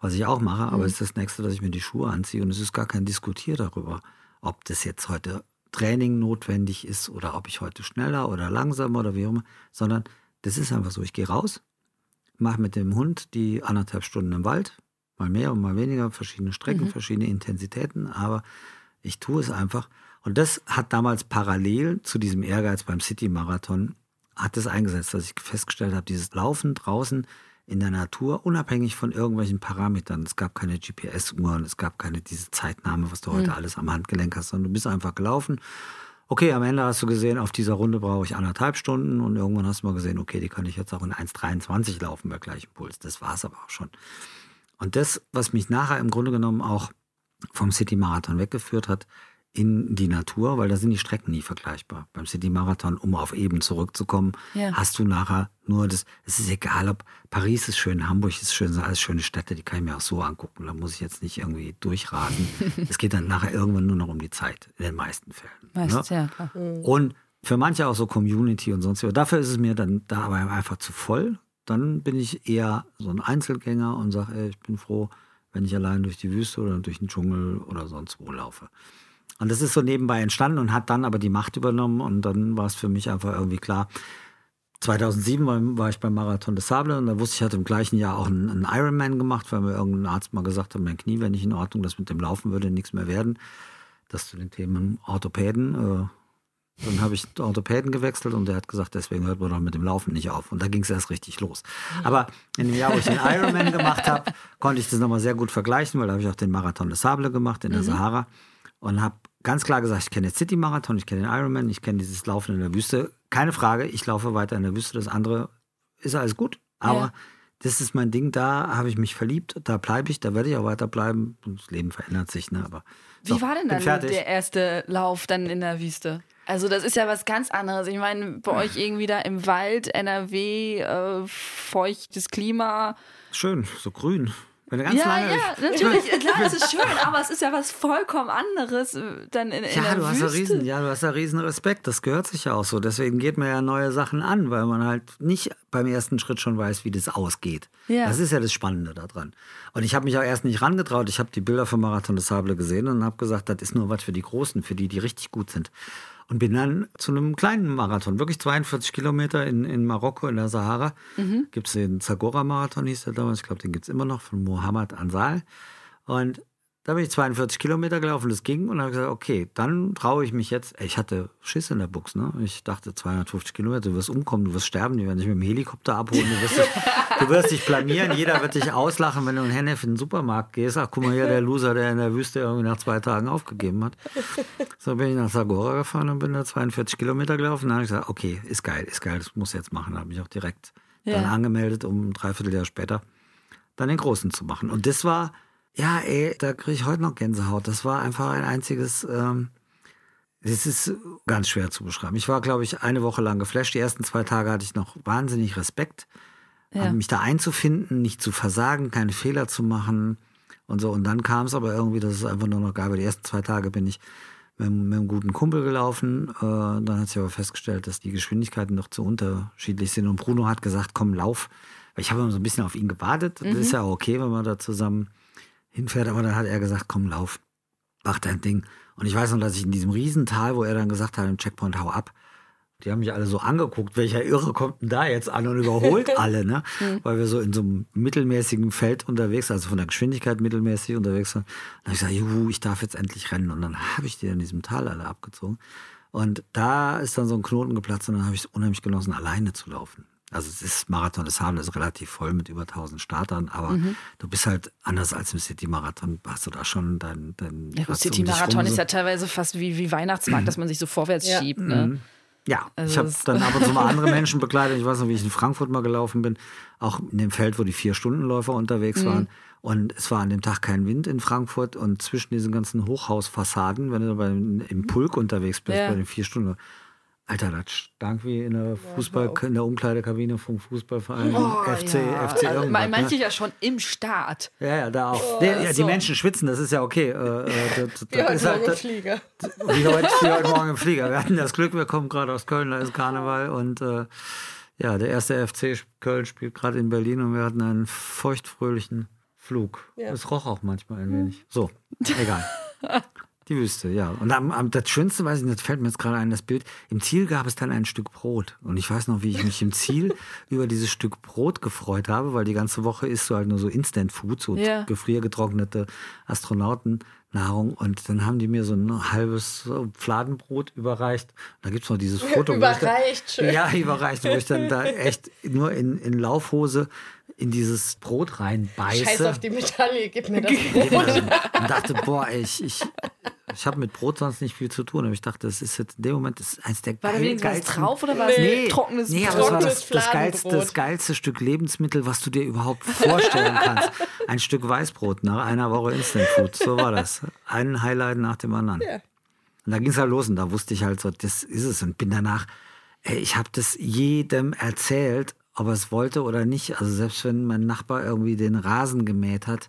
was ich auch mache, aber mhm. es ist das nächste, dass ich mir die Schuhe anziehe und es ist gar kein Diskutier darüber, ob das jetzt heute Training notwendig ist oder ob ich heute schneller oder langsamer oder wie auch immer, sondern das ist einfach so. Ich gehe raus, mache mit dem Hund die anderthalb Stunden im Wald, mal mehr und mal weniger, verschiedene Strecken, mhm. verschiedene Intensitäten, aber ich tue es einfach. Und das hat damals parallel zu diesem Ehrgeiz beim City-Marathon, hat es eingesetzt, dass ich festgestellt habe, dieses Laufen draußen in der Natur, unabhängig von irgendwelchen Parametern. Es gab keine GPS-Uhren, es gab keine diese Zeitnahme, was du heute mhm. alles am Handgelenk hast, sondern du bist einfach gelaufen okay, am Ende hast du gesehen, auf dieser Runde brauche ich anderthalb Stunden und irgendwann hast du mal gesehen, okay, die kann ich jetzt auch in 1,23 laufen bei gleichem Puls. Das war es aber auch schon. Und das, was mich nachher im Grunde genommen auch vom City Marathon weggeführt hat, in die Natur, weil da sind die Strecken nie vergleichbar. Beim City Marathon, um auf eben zurückzukommen, ja. hast du nachher nur das, es ist egal, ob Paris ist schön, Hamburg ist schön, sind alles schöne Städte, die kann ich mir auch so angucken. Da muss ich jetzt nicht irgendwie durchrasen. es geht dann nachher irgendwann nur noch um die Zeit, in den meisten Fällen. Meistens, ne? ja, klar. Mhm. Und für manche auch so Community und sonst was. Dafür ist es mir dann da aber einfach zu voll. Dann bin ich eher so ein Einzelgänger und sage, ich bin froh, wenn ich allein durch die Wüste oder durch den Dschungel oder sonst wo laufe. Und das ist so nebenbei entstanden und hat dann aber die Macht übernommen und dann war es für mich einfach irgendwie klar. 2007 war, war ich beim Marathon des Sable und da wusste ich, ich hatte im gleichen Jahr auch einen, einen Ironman gemacht, weil mir irgendein Arzt mal gesagt hat, mein Knie wäre nicht in Ordnung, das mit dem Laufen würde nichts mehr werden. Das zu den Themen Orthopäden, äh, Dann habe ich Orthopäden gewechselt und der hat gesagt, deswegen hört man doch mit dem Laufen nicht auf. Und da ging es erst richtig los. Aber in dem Jahr, wo ich den Ironman gemacht habe, konnte ich das nochmal sehr gut vergleichen, weil da habe ich auch den Marathon des Sable gemacht in der mhm. Sahara und habe ganz klar gesagt, ich kenne den City-Marathon, ich kenne den Ironman, ich kenne dieses Laufen in der Wüste. Keine Frage, ich laufe weiter in der Wüste. Das andere ist alles gut, aber ja. das ist mein Ding. Da habe ich mich verliebt, da bleibe ich, da werde ich auch weiter bleiben. Das Leben verändert sich, ne? Aber wie so, war denn dann der erste Lauf dann in der Wüste? Also das ist ja was ganz anderes. Ich meine, bei euch irgendwie da im Wald, NRW, äh, feuchtes Klima. Schön, so grün. Wenn ganz ja, lange ja, natürlich. Klar, das ist schön, aber es ist ja was vollkommen anderes äh, dann in, in ja, der du Wüste. Hast ja, riesen, ja, du hast ja riesen Respekt. Das gehört sich ja auch so. Deswegen geht man ja neue Sachen an, weil man halt nicht beim ersten Schritt schon weiß, wie das ausgeht. Ja. Das ist ja das Spannende daran. Und ich habe mich auch erst nicht rangetraut. Ich habe die Bilder vom Marathon des Sable gesehen und habe gesagt, das ist nur was für die Großen, für die, die richtig gut sind. Und bin dann zu einem kleinen Marathon, wirklich 42 Kilometer in, in Marokko, in der Sahara. Mhm. Gibt es den Zagora-Marathon, hieß der damals. Ich glaube, den gibt es immer noch, von Mohammed Ansal. Und da bin ich 42 Kilometer gelaufen, das ging und habe gesagt, okay, dann traue ich mich jetzt. Ich hatte Schiss in der Buchs, ne? Ich dachte 250 Kilometer, du wirst umkommen, du wirst sterben, die werden dich mit dem Helikopter abholen, du wirst, dich, du wirst dich blamieren, jeder wird dich auslachen, wenn du in Hennef in den Supermarkt gehst. Ach, guck mal hier, der Loser, der in der Wüste irgendwie nach zwei Tagen aufgegeben hat. So bin ich nach Sagora gefahren und bin da 42 Kilometer gelaufen. Dann habe ich gesagt, okay, ist geil, ist geil, das muss jetzt machen. Da habe ich auch direkt ja. dann angemeldet, um ein Dreivierteljahr später dann den Großen zu machen. Und das war ja, ey, da kriege ich heute noch Gänsehaut. Das war einfach ein einziges. Ähm, das ist ganz schwer zu beschreiben. Ich war, glaube ich, eine Woche lang geflasht. Die ersten zwei Tage hatte ich noch wahnsinnig Respekt, ja. mich da einzufinden, nicht zu versagen, keine Fehler zu machen und so. Und dann kam es aber irgendwie, dass es einfach nur noch geil war. Die ersten zwei Tage bin ich mit, mit einem guten Kumpel gelaufen. Äh, dann hat sich aber festgestellt, dass die Geschwindigkeiten noch zu unterschiedlich sind. Und Bruno hat gesagt, komm, lauf. Ich habe immer so ein bisschen auf ihn gewartet. Mhm. Das ist ja auch okay, wenn man da zusammen hinfährt. Aber dann hat er gesagt, komm, lauf, mach dein Ding. Und ich weiß noch, dass ich in diesem Riesental, wo er dann gesagt hat, im Checkpoint, hau ab, die haben mich alle so angeguckt, welcher Irre kommt denn da jetzt an und überholt alle, ne? Mhm. Weil wir so in so einem mittelmäßigen Feld unterwegs, also von der Geschwindigkeit mittelmäßig unterwegs waren. Dann habe ich gesagt, juhu, ich darf jetzt endlich rennen. Und dann habe ich die in diesem Tal alle abgezogen. Und da ist dann so ein Knoten geplatzt und dann habe ich es unheimlich genossen, alleine zu laufen. Also es ist Marathon des Havel ist relativ voll mit über 1000 Startern, aber mhm. du bist halt anders als im City-Marathon, hast du da schon dein... dein ja, City-Marathon um ist ja teilweise fast wie, wie Weihnachtsmarkt, dass man sich so vorwärts ja. schiebt. Ne? Mhm. Ja, also ich habe dann ab und zu mal andere Menschen begleitet. Ich weiß noch, wie ich in Frankfurt mal gelaufen bin, auch in dem Feld, wo die Vier-Stunden-Läufer unterwegs mhm. waren. Und es war an dem Tag kein Wind in Frankfurt und zwischen diesen ganzen Hochhausfassaden, wenn du bei, im Pulk unterwegs bist, ja. bei den vier Stunden, Alter, das stank wie in der Fußball, in der Umkleidekabine vom Fußballverein oh, FC, ja. FC also, Manche ne? ja schon im Start. Ja, ja, da auch. Oh, ja, die Menschen schwitzen, das ist ja okay. Äh, äh das, das wie heute ist halt, Morgen im Flieger. Wie heute, wie heute Morgen im Flieger. Wir hatten das Glück, wir kommen gerade aus Köln, da ist Karneval und äh, ja, der erste FC Köln spielt gerade in Berlin und wir hatten einen feuchtfröhlichen Flug. Ja. Es roch auch manchmal ein wenig. So, egal. Die Wüste, ja. Und am, am, das Schönste, weiß ich nicht, das fällt mir jetzt gerade ein, das Bild. Im Ziel gab es dann ein Stück Brot. Und ich weiß noch, wie ich mich im Ziel über dieses Stück Brot gefreut habe, weil die ganze Woche isst du halt nur so Instant Food, so ja. gefriergetrocknete Astronautennahrung. Und dann haben die mir so ein halbes Fladenbrot überreicht. Da gibt es noch dieses Foto. überreicht, da, schön. Ja, überreicht, wo ich dann da echt nur in, in Laufhose in dieses Brot reinbeiße. Scheiß auf die Medaille, gib mir das Brot. Und dachte, boah, ich, ich, ich habe mit Brot sonst nicht viel zu tun, aber ich dachte, das ist jetzt in dem Moment das ist eins der War da wenigstens was drauf oder war es nee, trockenes Nee, aber es war das, das, geilste, das geilste Stück Lebensmittel, was du dir überhaupt vorstellen kannst. Ein Stück Weißbrot nach einer Woche Instant Food. So war das. Ein Highlight nach dem anderen. Ja. Und da ging es halt los und da wusste ich halt so, das ist es. Und bin danach, ey, ich habe das jedem erzählt, ob er es wollte oder nicht. Also selbst wenn mein Nachbar irgendwie den Rasen gemäht hat,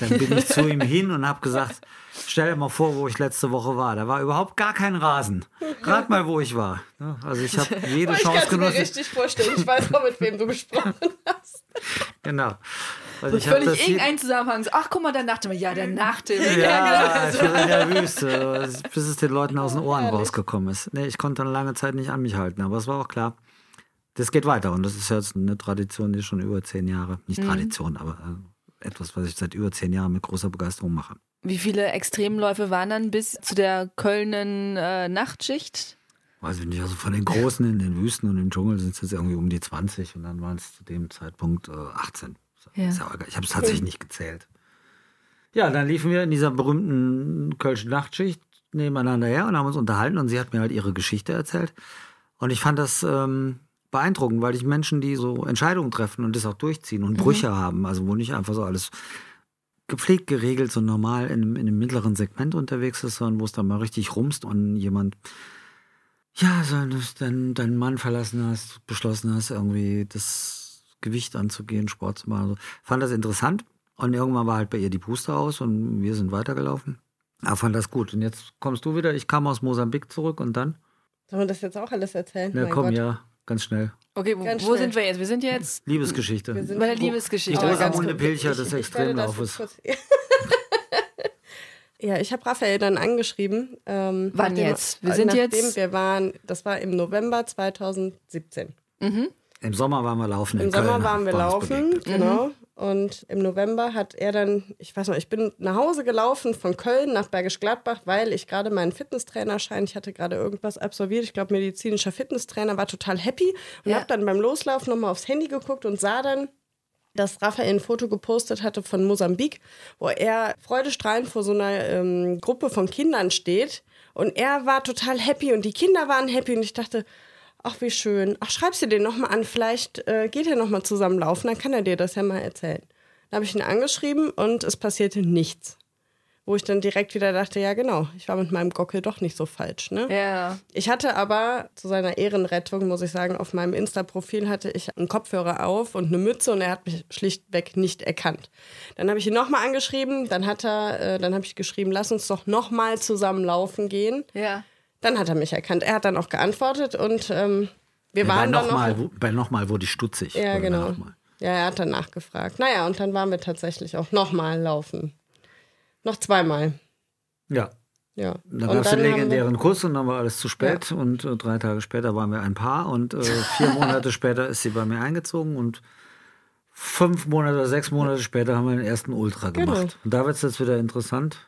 dann bin ich zu ihm hin und habe gesagt, stell dir mal vor, wo ich letzte Woche war. Da war überhaupt gar kein Rasen. Rat mal, wo ich war. Also ich habe jede Chance ich genossen. Ich kann mir richtig vorstellen. Ich weiß noch, mit wem du gesprochen hast. Genau. Also so völlig irgendein Zusammenhang. Ach, guck mal, der Nachthimmel. Ja, der Nachthimmel. Ja, ich war in der Wüste, bis es den Leuten aus den Ohren rausgekommen ist. Nee, ich konnte dann lange Zeit nicht an mich halten, aber es war auch klar, das geht weiter. Und das ist jetzt eine Tradition, die schon über zehn Jahre, nicht mhm. Tradition, aber äh, etwas, was ich seit über zehn Jahren mit großer Begeisterung mache. Wie viele Extremläufe waren dann bis zu der Kölnen äh, Nachtschicht? weiß ich nicht, also von den Großen in den Wüsten und im Dschungel sind es jetzt irgendwie um die 20 und dann waren es zu dem Zeitpunkt äh, 18. Ja. ich habe es tatsächlich nicht gezählt. Ja, dann liefen wir in dieser berühmten Kölschen Nachtschicht nebeneinander her und haben uns unterhalten und sie hat mir halt ihre Geschichte erzählt. Und ich fand das ähm, beeindruckend, weil ich Menschen, die so Entscheidungen treffen und das auch durchziehen und mhm. Brüche haben, also wo nicht einfach so alles gepflegt, geregelt, so normal in, in einem mittleren Segment unterwegs ist, sondern wo es dann mal richtig rumst und jemand, ja, so deinen dein Mann verlassen hast, beschlossen hast, irgendwie das Gewicht anzugehen, Sport zu machen. Also, fand das interessant und irgendwann war halt bei ihr die Puste aus und wir sind weitergelaufen. Aber fand das gut. Und jetzt kommst du wieder. Ich kam aus Mosambik zurück und dann? Sollen wir das jetzt auch alles erzählen? Ja, komm, Gott. ja, ganz schnell. Okay, wo, wo sind wir jetzt? Wir sind jetzt. Liebesgeschichte. Wir sind bei der Liebesgeschichte. Die Rosamunde Pilcher des Extremlaufes. ja, ich habe Raphael dann angeschrieben. Ähm, Wann nachdem, jetzt? Wir sind jetzt. Wir waren, das war im November 2017. Mhm. Im Sommer waren wir laufen. Im Sommer Köln, waren wir laufen, genau. Mhm. Und im November hat er dann, ich weiß noch, ich bin nach Hause gelaufen von Köln nach Bergisch Gladbach, weil ich gerade meinen Fitnesstrainerschein, ich hatte gerade irgendwas absolviert, ich glaube medizinischer Fitnesstrainer, war total happy und ja. habe dann beim Loslaufen nochmal aufs Handy geguckt und sah dann, dass Raphael ein Foto gepostet hatte von Mosambik, wo er freudestrahlend vor so einer ähm, Gruppe von Kindern steht. Und er war total happy und die Kinder waren happy und ich dachte, ach wie schön, ach schreibst du den nochmal an, vielleicht äh, geht er nochmal zusammen laufen, dann kann er dir das ja mal erzählen. Dann habe ich ihn angeschrieben und es passierte nichts. Wo ich dann direkt wieder dachte, ja genau, ich war mit meinem Gockel doch nicht so falsch. Ne? Ja. Ich hatte aber zu seiner Ehrenrettung, muss ich sagen, auf meinem Insta-Profil hatte ich einen Kopfhörer auf und eine Mütze und er hat mich schlichtweg nicht erkannt. Dann habe ich ihn nochmal angeschrieben, dann hat er, äh, dann habe ich geschrieben, lass uns doch nochmal zusammen laufen gehen. Ja. Dann hat er mich erkannt. Er hat dann auch geantwortet und ähm, wir ja, waren dann noch mal, wo, bei nochmal wurde ich stutzig. Ja, genau. Ja, er hat dann nachgefragt. Naja, und dann waren wir tatsächlich auch nochmal laufen. Noch zweimal. Ja. Ja. Dann gab es den legendären Kuss und dann war alles zu spät ja. und äh, drei Tage später waren wir ein Paar und äh, vier Monate später ist sie bei mir eingezogen und fünf Monate oder sechs Monate später haben wir den ersten Ultra genau. gemacht. Und da wird es jetzt wieder interessant.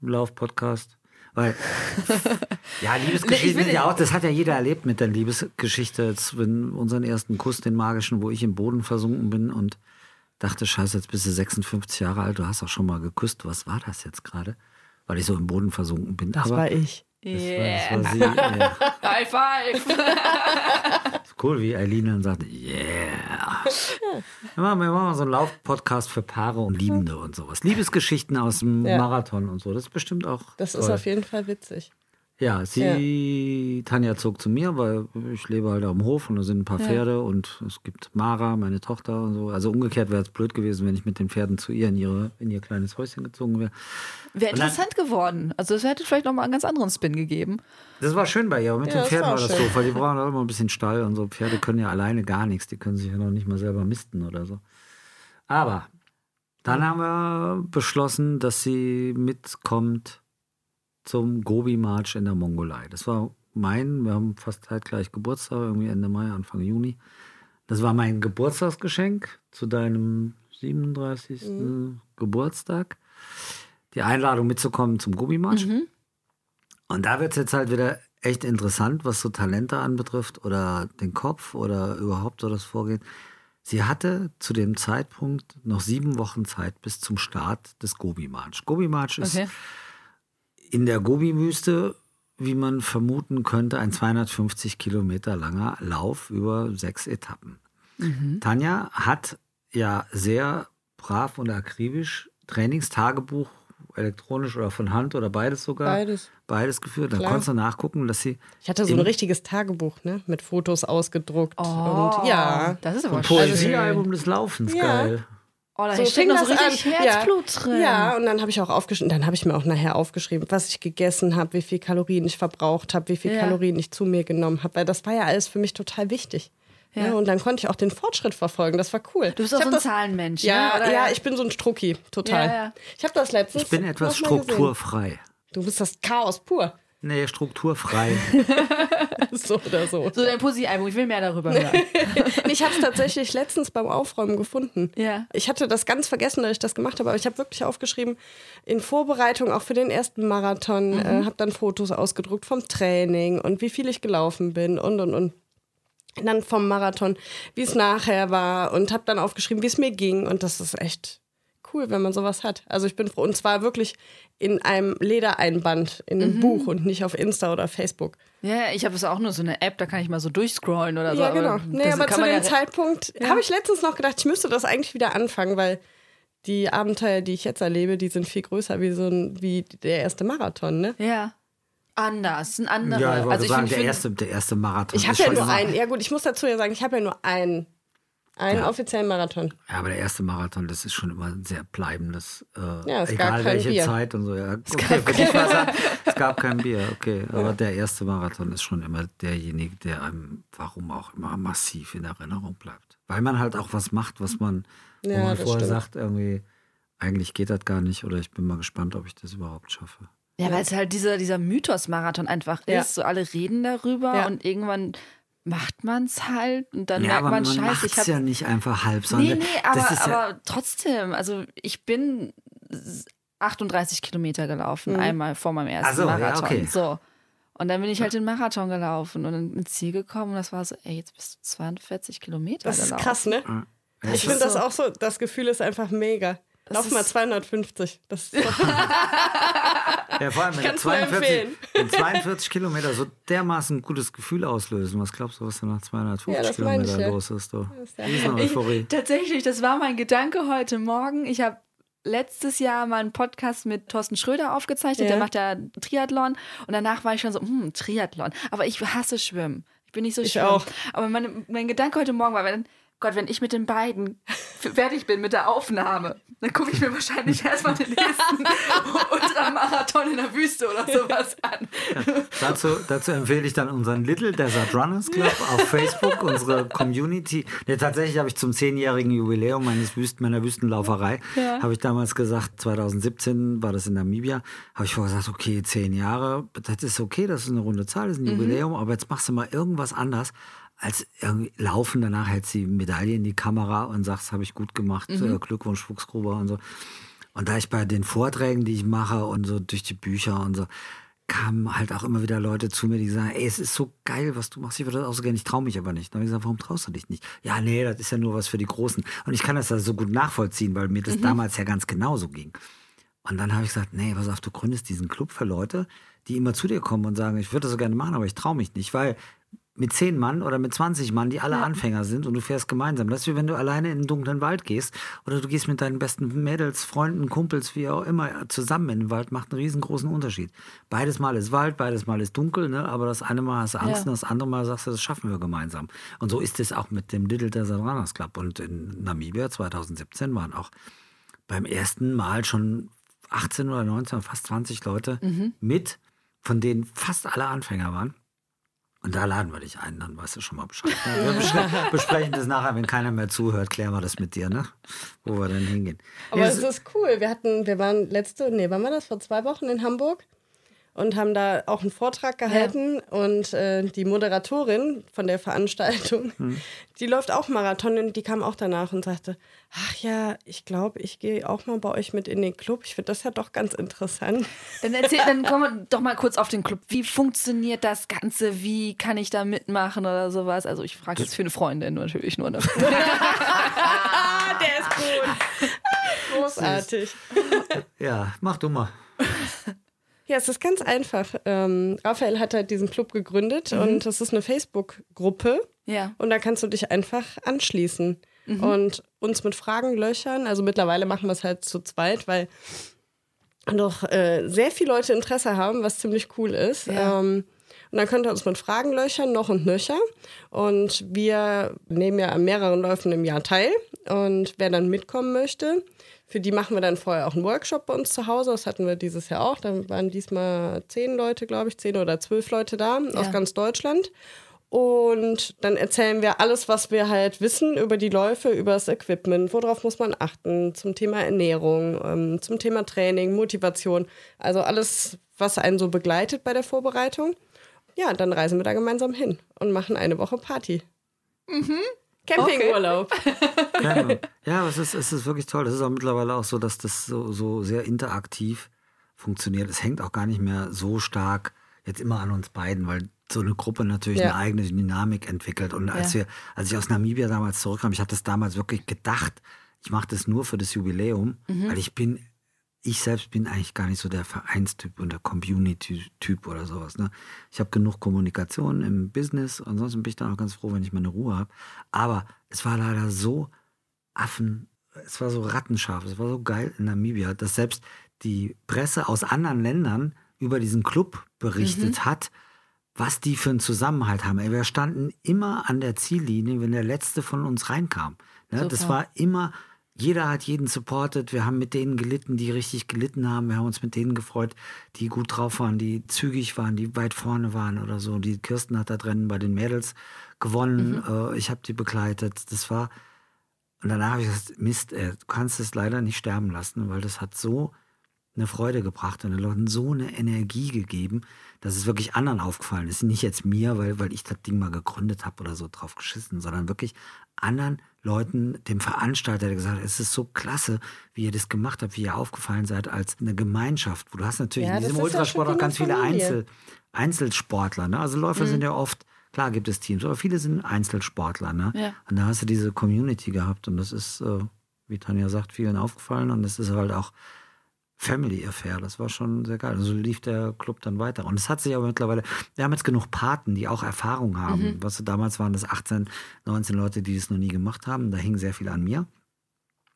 Lauf-Podcast. Weil, ja, Liebesgeschichten sind ja auch, das hat ja jeder erlebt mit der Liebesgeschichte. Jetzt, wenn unseren ersten Kuss, den magischen, wo ich im Boden versunken bin und dachte, scheiße, jetzt bist du 56 Jahre alt, du hast auch schon mal geküsst. Was war das jetzt gerade? Weil ich so im Boden versunken bin. Das Aber war ich. Yeah. Das war, das war. High five! cool, wie Eileen dann sagt, yeah. Wir machen, wir machen so einen Lauf-Podcast für Paare und Liebende und sowas. Liebesgeschichten aus dem ja. Marathon und so. Das ist bestimmt auch. Das toll. ist auf jeden Fall witzig. Ja, sie, ja. Tanja zog zu mir, weil ich lebe halt am Hof und da sind ein paar ja. Pferde und es gibt Mara, meine Tochter und so. Also umgekehrt wäre es blöd gewesen, wenn ich mit den Pferden zu ihr in, ihre, in ihr kleines Häuschen gezogen wäre. Wäre interessant dann, geworden. Also es hätte vielleicht nochmal einen ganz anderen Spin gegeben. Das war schön bei ihr, aber mit ja, den Pferden war das schön. so, weil die brauchen auch immer ein bisschen Stall und so. Pferde können ja alleine gar nichts, die können sich ja noch nicht mal selber misten oder so. Aber dann haben wir beschlossen, dass sie mitkommt zum Gobi-March in der Mongolei. Das war mein, wir haben fast zeitgleich Geburtstag, irgendwie Ende Mai, Anfang Juni. Das war mein Geburtstagsgeschenk zu deinem 37. Mhm. Geburtstag. Die Einladung mitzukommen zum Gobi-March. Mhm. Und da wird es jetzt halt wieder echt interessant, was so Talente anbetrifft oder den Kopf oder überhaupt so das Vorgehen. Sie hatte zu dem Zeitpunkt noch sieben Wochen Zeit bis zum Start des Gobi-March. Gobi-March ist okay in der Gobi-Wüste, wie man vermuten könnte, ein 250 Kilometer langer Lauf über sechs Etappen. Mhm. Tanja hat ja sehr brav und akribisch Trainingstagebuch elektronisch oder von Hand oder beides sogar. Beides. Beides geführt. Dann Klar. konntest du nachgucken, dass sie. Ich hatte so ein richtiges Tagebuch, ne? Mit Fotos ausgedruckt. Oh, und ja. Das ist aber schön. Poesiealbum des Laufens, ja. geil. Oh, da so steht noch so richtig an. Herzblut ja. drin. Ja, und dann habe ich auch aufgeschrieben, dann habe ich mir auch nachher aufgeschrieben, was ich gegessen habe, wie viel Kalorien ich verbraucht habe, wie viel ja. Kalorien ich zu mir genommen habe, weil das war ja alles für mich total wichtig. Ja. ja. und dann konnte ich auch den Fortschritt verfolgen. Das war cool. Du bist auch so ein das, Zahlenmensch. Ja, ne? ja, ich bin so ein Strucki, total. Ja, ich habe das letztens. Ich bin etwas strukturfrei. Du bist das Chaos pur. Nee, strukturfrei. so oder so. So dein Pussy-Album, ich will mehr darüber hören. ich habe es tatsächlich letztens beim Aufräumen gefunden. Ja. Ich hatte das ganz vergessen, dass ich das gemacht habe, aber ich habe wirklich aufgeschrieben, in Vorbereitung auch für den ersten Marathon, mhm. äh, habe dann Fotos ausgedruckt vom Training und wie viel ich gelaufen bin und und und. dann vom Marathon, wie es nachher war und habe dann aufgeschrieben, wie es mir ging und das ist echt cool, wenn man sowas hat. Also ich bin froh. Und zwar wirklich in einem Ledereinband, in einem mhm. Buch und nicht auf Insta oder Facebook. Ja, ich habe es auch nur so eine App, da kann ich mal so durchscrollen oder so. Ja, genau. Aber nee, aber zu dem ja Zeitpunkt ja. habe ich letztens noch gedacht, ich müsste das eigentlich wieder anfangen, weil die Abenteuer, die ich jetzt erlebe, die sind viel größer wie so ein, wie der erste Marathon, ne? Ja anders, ein anderer. Ja, ich wollte also ich sagen, der, erste, der erste Marathon. Ich habe ja nur einen, ja gut, ich muss dazu ja sagen, ich habe ja nur einen einen ja. offiziellen Marathon. Ja, aber der erste Marathon, das ist schon immer ein sehr bleibendes, äh, ja, egal welche Bier. Zeit und so. Ja, okay, es, gab kein sagen, es gab kein Bier, okay. Aber ja. der erste Marathon ist schon immer derjenige, der einem, warum auch immer, massiv in Erinnerung bleibt. Weil man halt auch was macht, was man, wo man vorher stimmt. sagt, irgendwie, eigentlich geht das gar nicht oder ich bin mal gespannt, ob ich das überhaupt schaffe. Ja, weil es halt dieser, dieser Mythos-Marathon einfach ist. So alle reden darüber und irgendwann macht man es halt und dann ja, merkt man, man scheiße. Ich habe ja nicht einfach halb, sondern. Nee, nee, aber, ja aber trotzdem, also ich bin 38 Kilometer gelaufen, mhm. einmal vor meinem ersten so, Marathon. Ja, okay. So. Und dann bin ich halt den Marathon gelaufen und dann ins Ziel gekommen und das war so, ey, jetzt bist du 42 Kilometer das gelaufen. Das ist krass, ne? Ja, ich finde das auch so, das Gefühl ist einfach mega. Lauf mal 250. Das ist so. Ja, vor allem wenn 42, wenn 42 Kilometer so dermaßen ein gutes Gefühl auslösen. Was glaubst du, was da nach 250 ja, Kilometern ja. los ist? Du? Das ist ja. ich, tatsächlich, das war mein Gedanke heute Morgen. Ich habe letztes Jahr mal einen Podcast mit Thorsten Schröder aufgezeichnet. Ja. Der macht ja Triathlon. Und danach war ich schon so, hm, Triathlon. Aber ich hasse Schwimmen. Ich bin nicht so ich auch. Aber meine, mein Gedanke heute Morgen war, wenn Gott, wenn ich mit den beiden fertig bin mit der Aufnahme, dann gucke ich mir wahrscheinlich erstmal den nächsten Ultramarathon in der Wüste oder sowas an. Ja, dazu, dazu empfehle ich dann unseren Little Desert Runners Club auf Facebook, unsere Community. Ja, tatsächlich habe ich zum zehnjährigen Jubiläum meines Wüsten, meiner Wüstenlauferei, ja. habe ich damals gesagt, 2017 war das in Namibia, habe ich vorher gesagt, okay, zehn Jahre, das ist okay, das ist eine runde Zahl, das ist ein mhm. Jubiläum, aber jetzt machst du mal irgendwas anders als irgendwie laufen, danach hältst du die Medaille in die Kamera und sagst, habe ich gut gemacht, mhm. Äh, Glückwunsch, Fuchsgruber und so. Und da ich bei den Vorträgen, die ich mache und so durch die Bücher und so, kamen halt auch immer wieder Leute zu mir, die sagen, ey, es ist so geil, was du machst, ich würde das auch so gerne, ich traue mich aber nicht. Dann habe ich gesagt, warum traust du dich nicht? Ja, nee, das ist ja nur was für die Großen. Und ich kann das da so gut nachvollziehen, weil mir das mhm. damals ja ganz genauso ging. Und dann habe ich gesagt, nee, pass auf, du gründest diesen Club für Leute, die immer zu dir kommen und sagen, ich würde das so gerne machen, aber ich traue mich nicht, weil mit zehn Mann oder mit 20 Mann, die alle ja. Anfänger sind und du fährst gemeinsam. Das ist wie wenn du alleine in den dunklen Wald gehst oder du gehst mit deinen besten Mädels, Freunden, Kumpels, wie auch immer, zusammen in den Wald, macht einen riesengroßen Unterschied. Beides Mal ist Wald, beides Mal ist dunkel, ne? aber das eine Mal hast du Angst ja. und das andere Mal sagst du, das schaffen wir gemeinsam. Und so ist es auch mit dem Little Runners Club. Und in Namibia 2017 waren auch beim ersten Mal schon 18 oder 19, fast 20 Leute mhm. mit, von denen fast alle Anfänger waren. Und da laden wir dich ein, dann weißt du schon mal Bescheid. Wir besprechen das nachher, wenn keiner mehr zuhört, klären wir das mit dir, ne? Wo wir dann hingehen. Aber es ist cool. Wir hatten, wir waren letzte, nee, wann war das? Vor zwei Wochen in Hamburg und haben da auch einen Vortrag gehalten. Ja. Und äh, die Moderatorin von der Veranstaltung, hm. die läuft auch Marathon und die kam auch danach und sagte, ach ja, ich glaube, ich gehe auch mal bei euch mit in den Club. Ich finde das ja doch ganz interessant. Dann erzähl, dann kommen wir doch mal kurz auf den Club. Wie funktioniert das Ganze? Wie kann ich da mitmachen oder sowas? Also ich frage jetzt für eine Freundin natürlich nur. Ne? der ist gut. Großartig. Ja, mach du mal. Ja, es ist ganz einfach. Ähm, Raphael hat halt diesen Club gegründet mhm. und das ist eine Facebook-Gruppe. Ja. Und da kannst du dich einfach anschließen mhm. und uns mit Fragen löchern. Also mittlerweile machen wir es halt zu zweit, weil doch äh, sehr viele Leute Interesse haben, was ziemlich cool ist. Ja. Ähm, und dann könnt ihr uns mit Fragen löchern, noch und nöcher. Und wir nehmen ja an mehreren Läufen im Jahr teil. Und wer dann mitkommen möchte, für die machen wir dann vorher auch einen Workshop bei uns zu Hause. Das hatten wir dieses Jahr auch. Da waren diesmal zehn Leute, glaube ich, zehn oder zwölf Leute da ja. aus ganz Deutschland. Und dann erzählen wir alles, was wir halt wissen über die Läufe, über das Equipment, worauf muss man achten, zum Thema Ernährung, ähm, zum Thema Training, Motivation. Also alles was einen so begleitet bei der Vorbereitung. Ja, dann reisen wir da gemeinsam hin und machen eine Woche Party. Mhm. Campingurlaub. Okay. ja, aber es ist, es ist wirklich toll. Es ist auch mittlerweile auch so, dass das so, so sehr interaktiv funktioniert. Es hängt auch gar nicht mehr so stark jetzt immer an uns beiden, weil so eine Gruppe natürlich ja. eine eigene Dynamik entwickelt. Und als ja. wir, als ich aus Namibia damals zurückkam, ich hatte das damals wirklich gedacht, ich mache das nur für das Jubiläum, mhm. weil ich bin, ich selbst bin eigentlich gar nicht so der Vereinstyp und der Community-Typ oder sowas. Ne? Ich habe genug Kommunikation im Business, ansonsten bin ich dann auch ganz froh, wenn ich meine Ruhe habe. Aber es war leider so Affen, es war so rattenscharf, es war so geil in Namibia, dass selbst die Presse aus anderen Ländern über diesen Club berichtet mhm. hat, was die für einen Zusammenhalt haben. Wir standen immer an der Ziellinie, wenn der letzte von uns reinkam. Ne? Das war immer, jeder hat jeden supportet. Wir haben mit denen gelitten, die richtig gelitten haben. Wir haben uns mit denen gefreut, die gut drauf waren, die zügig waren, die weit vorne waren oder so. Die Kirsten hat da drin bei den Mädels gewonnen. Mhm. Äh, ich habe die begleitet. Das war, und danach habe ich gesagt, Mist, ey, du kannst es leider nicht sterben lassen, weil das hat so eine Freude gebracht und den Leuten so eine Energie gegeben, dass es wirklich anderen aufgefallen ist. Nicht jetzt mir, weil, weil ich das Ding mal gegründet habe oder so drauf geschissen, sondern wirklich anderen Leuten, dem Veranstalter, der gesagt hat, es ist so klasse, wie ihr das gemacht habt, wie ihr aufgefallen seid als eine Gemeinschaft. Du hast natürlich ja, in diesem Ultrasport auch ganz viele Einzel, Einzelsportler. Ne? Also Läufer mhm. sind ja oft, klar gibt es Teams, aber viele sind Einzelsportler. Ne? Ja. Und da hast du diese Community gehabt und das ist, äh, wie Tanja sagt, vielen aufgefallen und das ist halt auch Family Affair. Das war schon sehr geil. Also lief der Club dann weiter. Und es hat sich aber mittlerweile, wir haben jetzt genug Paten, die auch Erfahrung haben. Mhm. Was damals waren das 18, 19 Leute, die das noch nie gemacht haben. Da hing sehr viel an mir.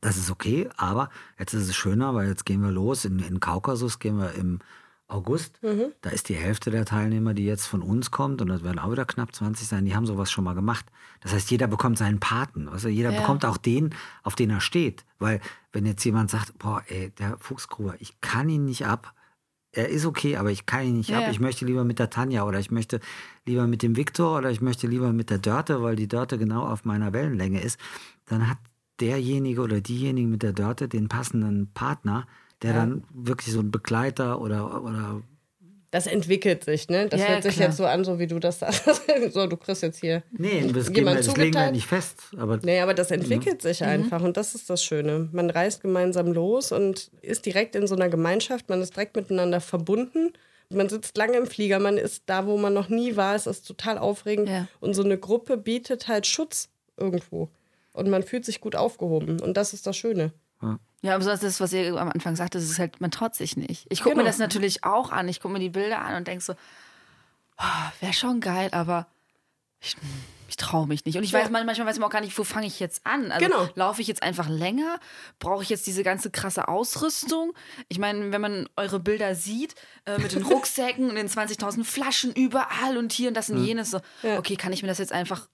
Das ist okay, aber jetzt ist es schöner, weil jetzt gehen wir los. In, in Kaukasus gehen wir im August. Mhm. Da ist die Hälfte der Teilnehmer, die jetzt von uns kommt, und das werden auch wieder knapp 20 sein, die haben sowas schon mal gemacht. Das heißt, jeder bekommt seinen Paten. Also jeder ja. bekommt auch den, auf den er steht. Weil wenn jetzt jemand sagt, boah, ey, der Fuchsgruber, ich kann ihn nicht ab, er ist okay, aber ich kann ihn nicht ja. ab. Ich möchte lieber mit der Tanja oder ich möchte lieber mit dem Viktor oder ich möchte lieber mit der Dörte, weil die Dörte genau auf meiner Wellenlänge ist. Dann hat derjenige oder diejenige mit der Dörte den passenden Partner, der ja. dann wirklich so ein Begleiter oder, oder das entwickelt sich, ne? Das ja, hört sich klar. jetzt so an, so wie du das sagst. so, du kriegst jetzt hier. Nee, das, geben wir, das legen wir nicht fest. Aber nee, aber das entwickelt ja. sich mhm. einfach und das ist das Schöne. Man reist gemeinsam los und ist direkt in so einer Gemeinschaft, man ist direkt miteinander verbunden. Man sitzt lange im Flieger, man ist da, wo man noch nie war. Es ist total aufregend. Ja. Und so eine Gruppe bietet halt Schutz irgendwo. Und man fühlt sich gut aufgehoben. Und das ist das Schöne. Ja. Ja, aber das, was ihr am Anfang sagte, das ist halt, man traut sich nicht. Ich gucke genau. mir das natürlich auch an. Ich gucke mir die Bilder an und denke so, oh, wäre schon geil, aber ich, ich traue mich nicht. Und ich ja. weiß manchmal weiß man auch gar nicht, wo fange ich jetzt an. Also genau. laufe ich jetzt einfach länger? Brauche ich jetzt diese ganze krasse Ausrüstung? Ich meine, wenn man eure Bilder sieht, äh, mit den Rucksäcken und den 20.000 Flaschen überall und hier und das und jenes, so, ja. okay, kann ich mir das jetzt einfach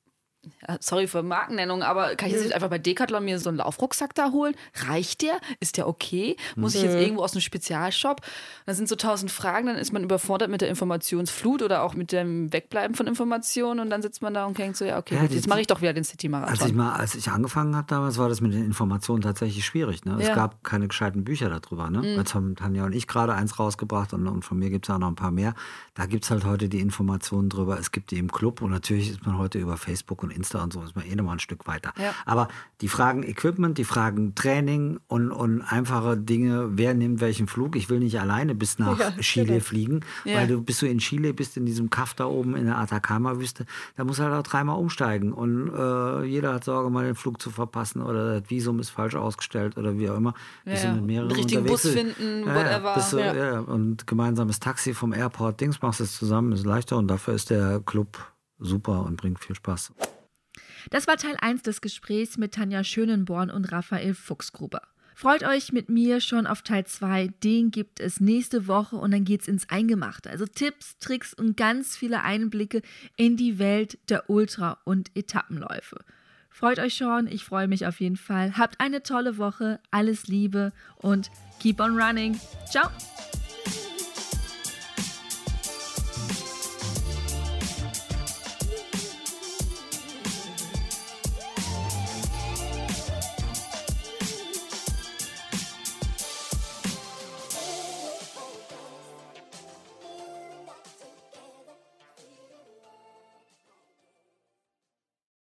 sorry für Markennennung, aber kann ich jetzt nicht einfach bei Decathlon mir so einen Laufrucksack da holen? Reicht der? Ist der okay? Muss ich jetzt irgendwo aus einem Spezialshop? Dann sind so tausend Fragen, dann ist man überfordert mit der Informationsflut oder auch mit dem Wegbleiben von Informationen und dann sitzt man da und denkt so, ja, okay, ja, gut, jetzt mache ich doch wieder den City-Marathon. Als ich, mal, als ich angefangen habe damals, war das mit den Informationen tatsächlich schwierig. Ne? Ja. Es gab keine gescheiten Bücher darüber. Ne? Mhm. Jetzt haben Tanja und ich gerade eins rausgebracht und, und von mir gibt es auch noch ein paar mehr. Da gibt es halt heute die Informationen drüber. Es gibt die im Club und natürlich ist man heute über Facebook und Insta und so ist man eh nochmal ein Stück weiter. Ja. Aber die Fragen Equipment, die Fragen Training und, und einfache Dinge, wer nimmt welchen Flug. Ich will nicht alleine bis nach ja, Chile genau. fliegen, weil du bist du in Chile, bist in diesem Kaff da oben in der Atacama-Wüste, da muss halt auch dreimal umsteigen und äh, jeder hat Sorge, mal den Flug zu verpassen oder das Visum ist falsch ausgestellt oder wie auch immer. Ja, ja. mit mehreren richtigen Bus finden, whatever. Du, ja. Und gemeinsames Taxi vom Airport, Dings machst du es zusammen, ist leichter und dafür ist der Club super und bringt viel Spaß. Das war Teil 1 des Gesprächs mit Tanja Schönenborn und Raphael Fuchsgruber. Freut euch mit mir schon auf Teil 2. Den gibt es nächste Woche und dann geht's ins Eingemachte. Also Tipps, Tricks und ganz viele Einblicke in die Welt der Ultra- und Etappenläufe. Freut euch schon, ich freue mich auf jeden Fall. Habt eine tolle Woche, alles Liebe und keep on running. Ciao!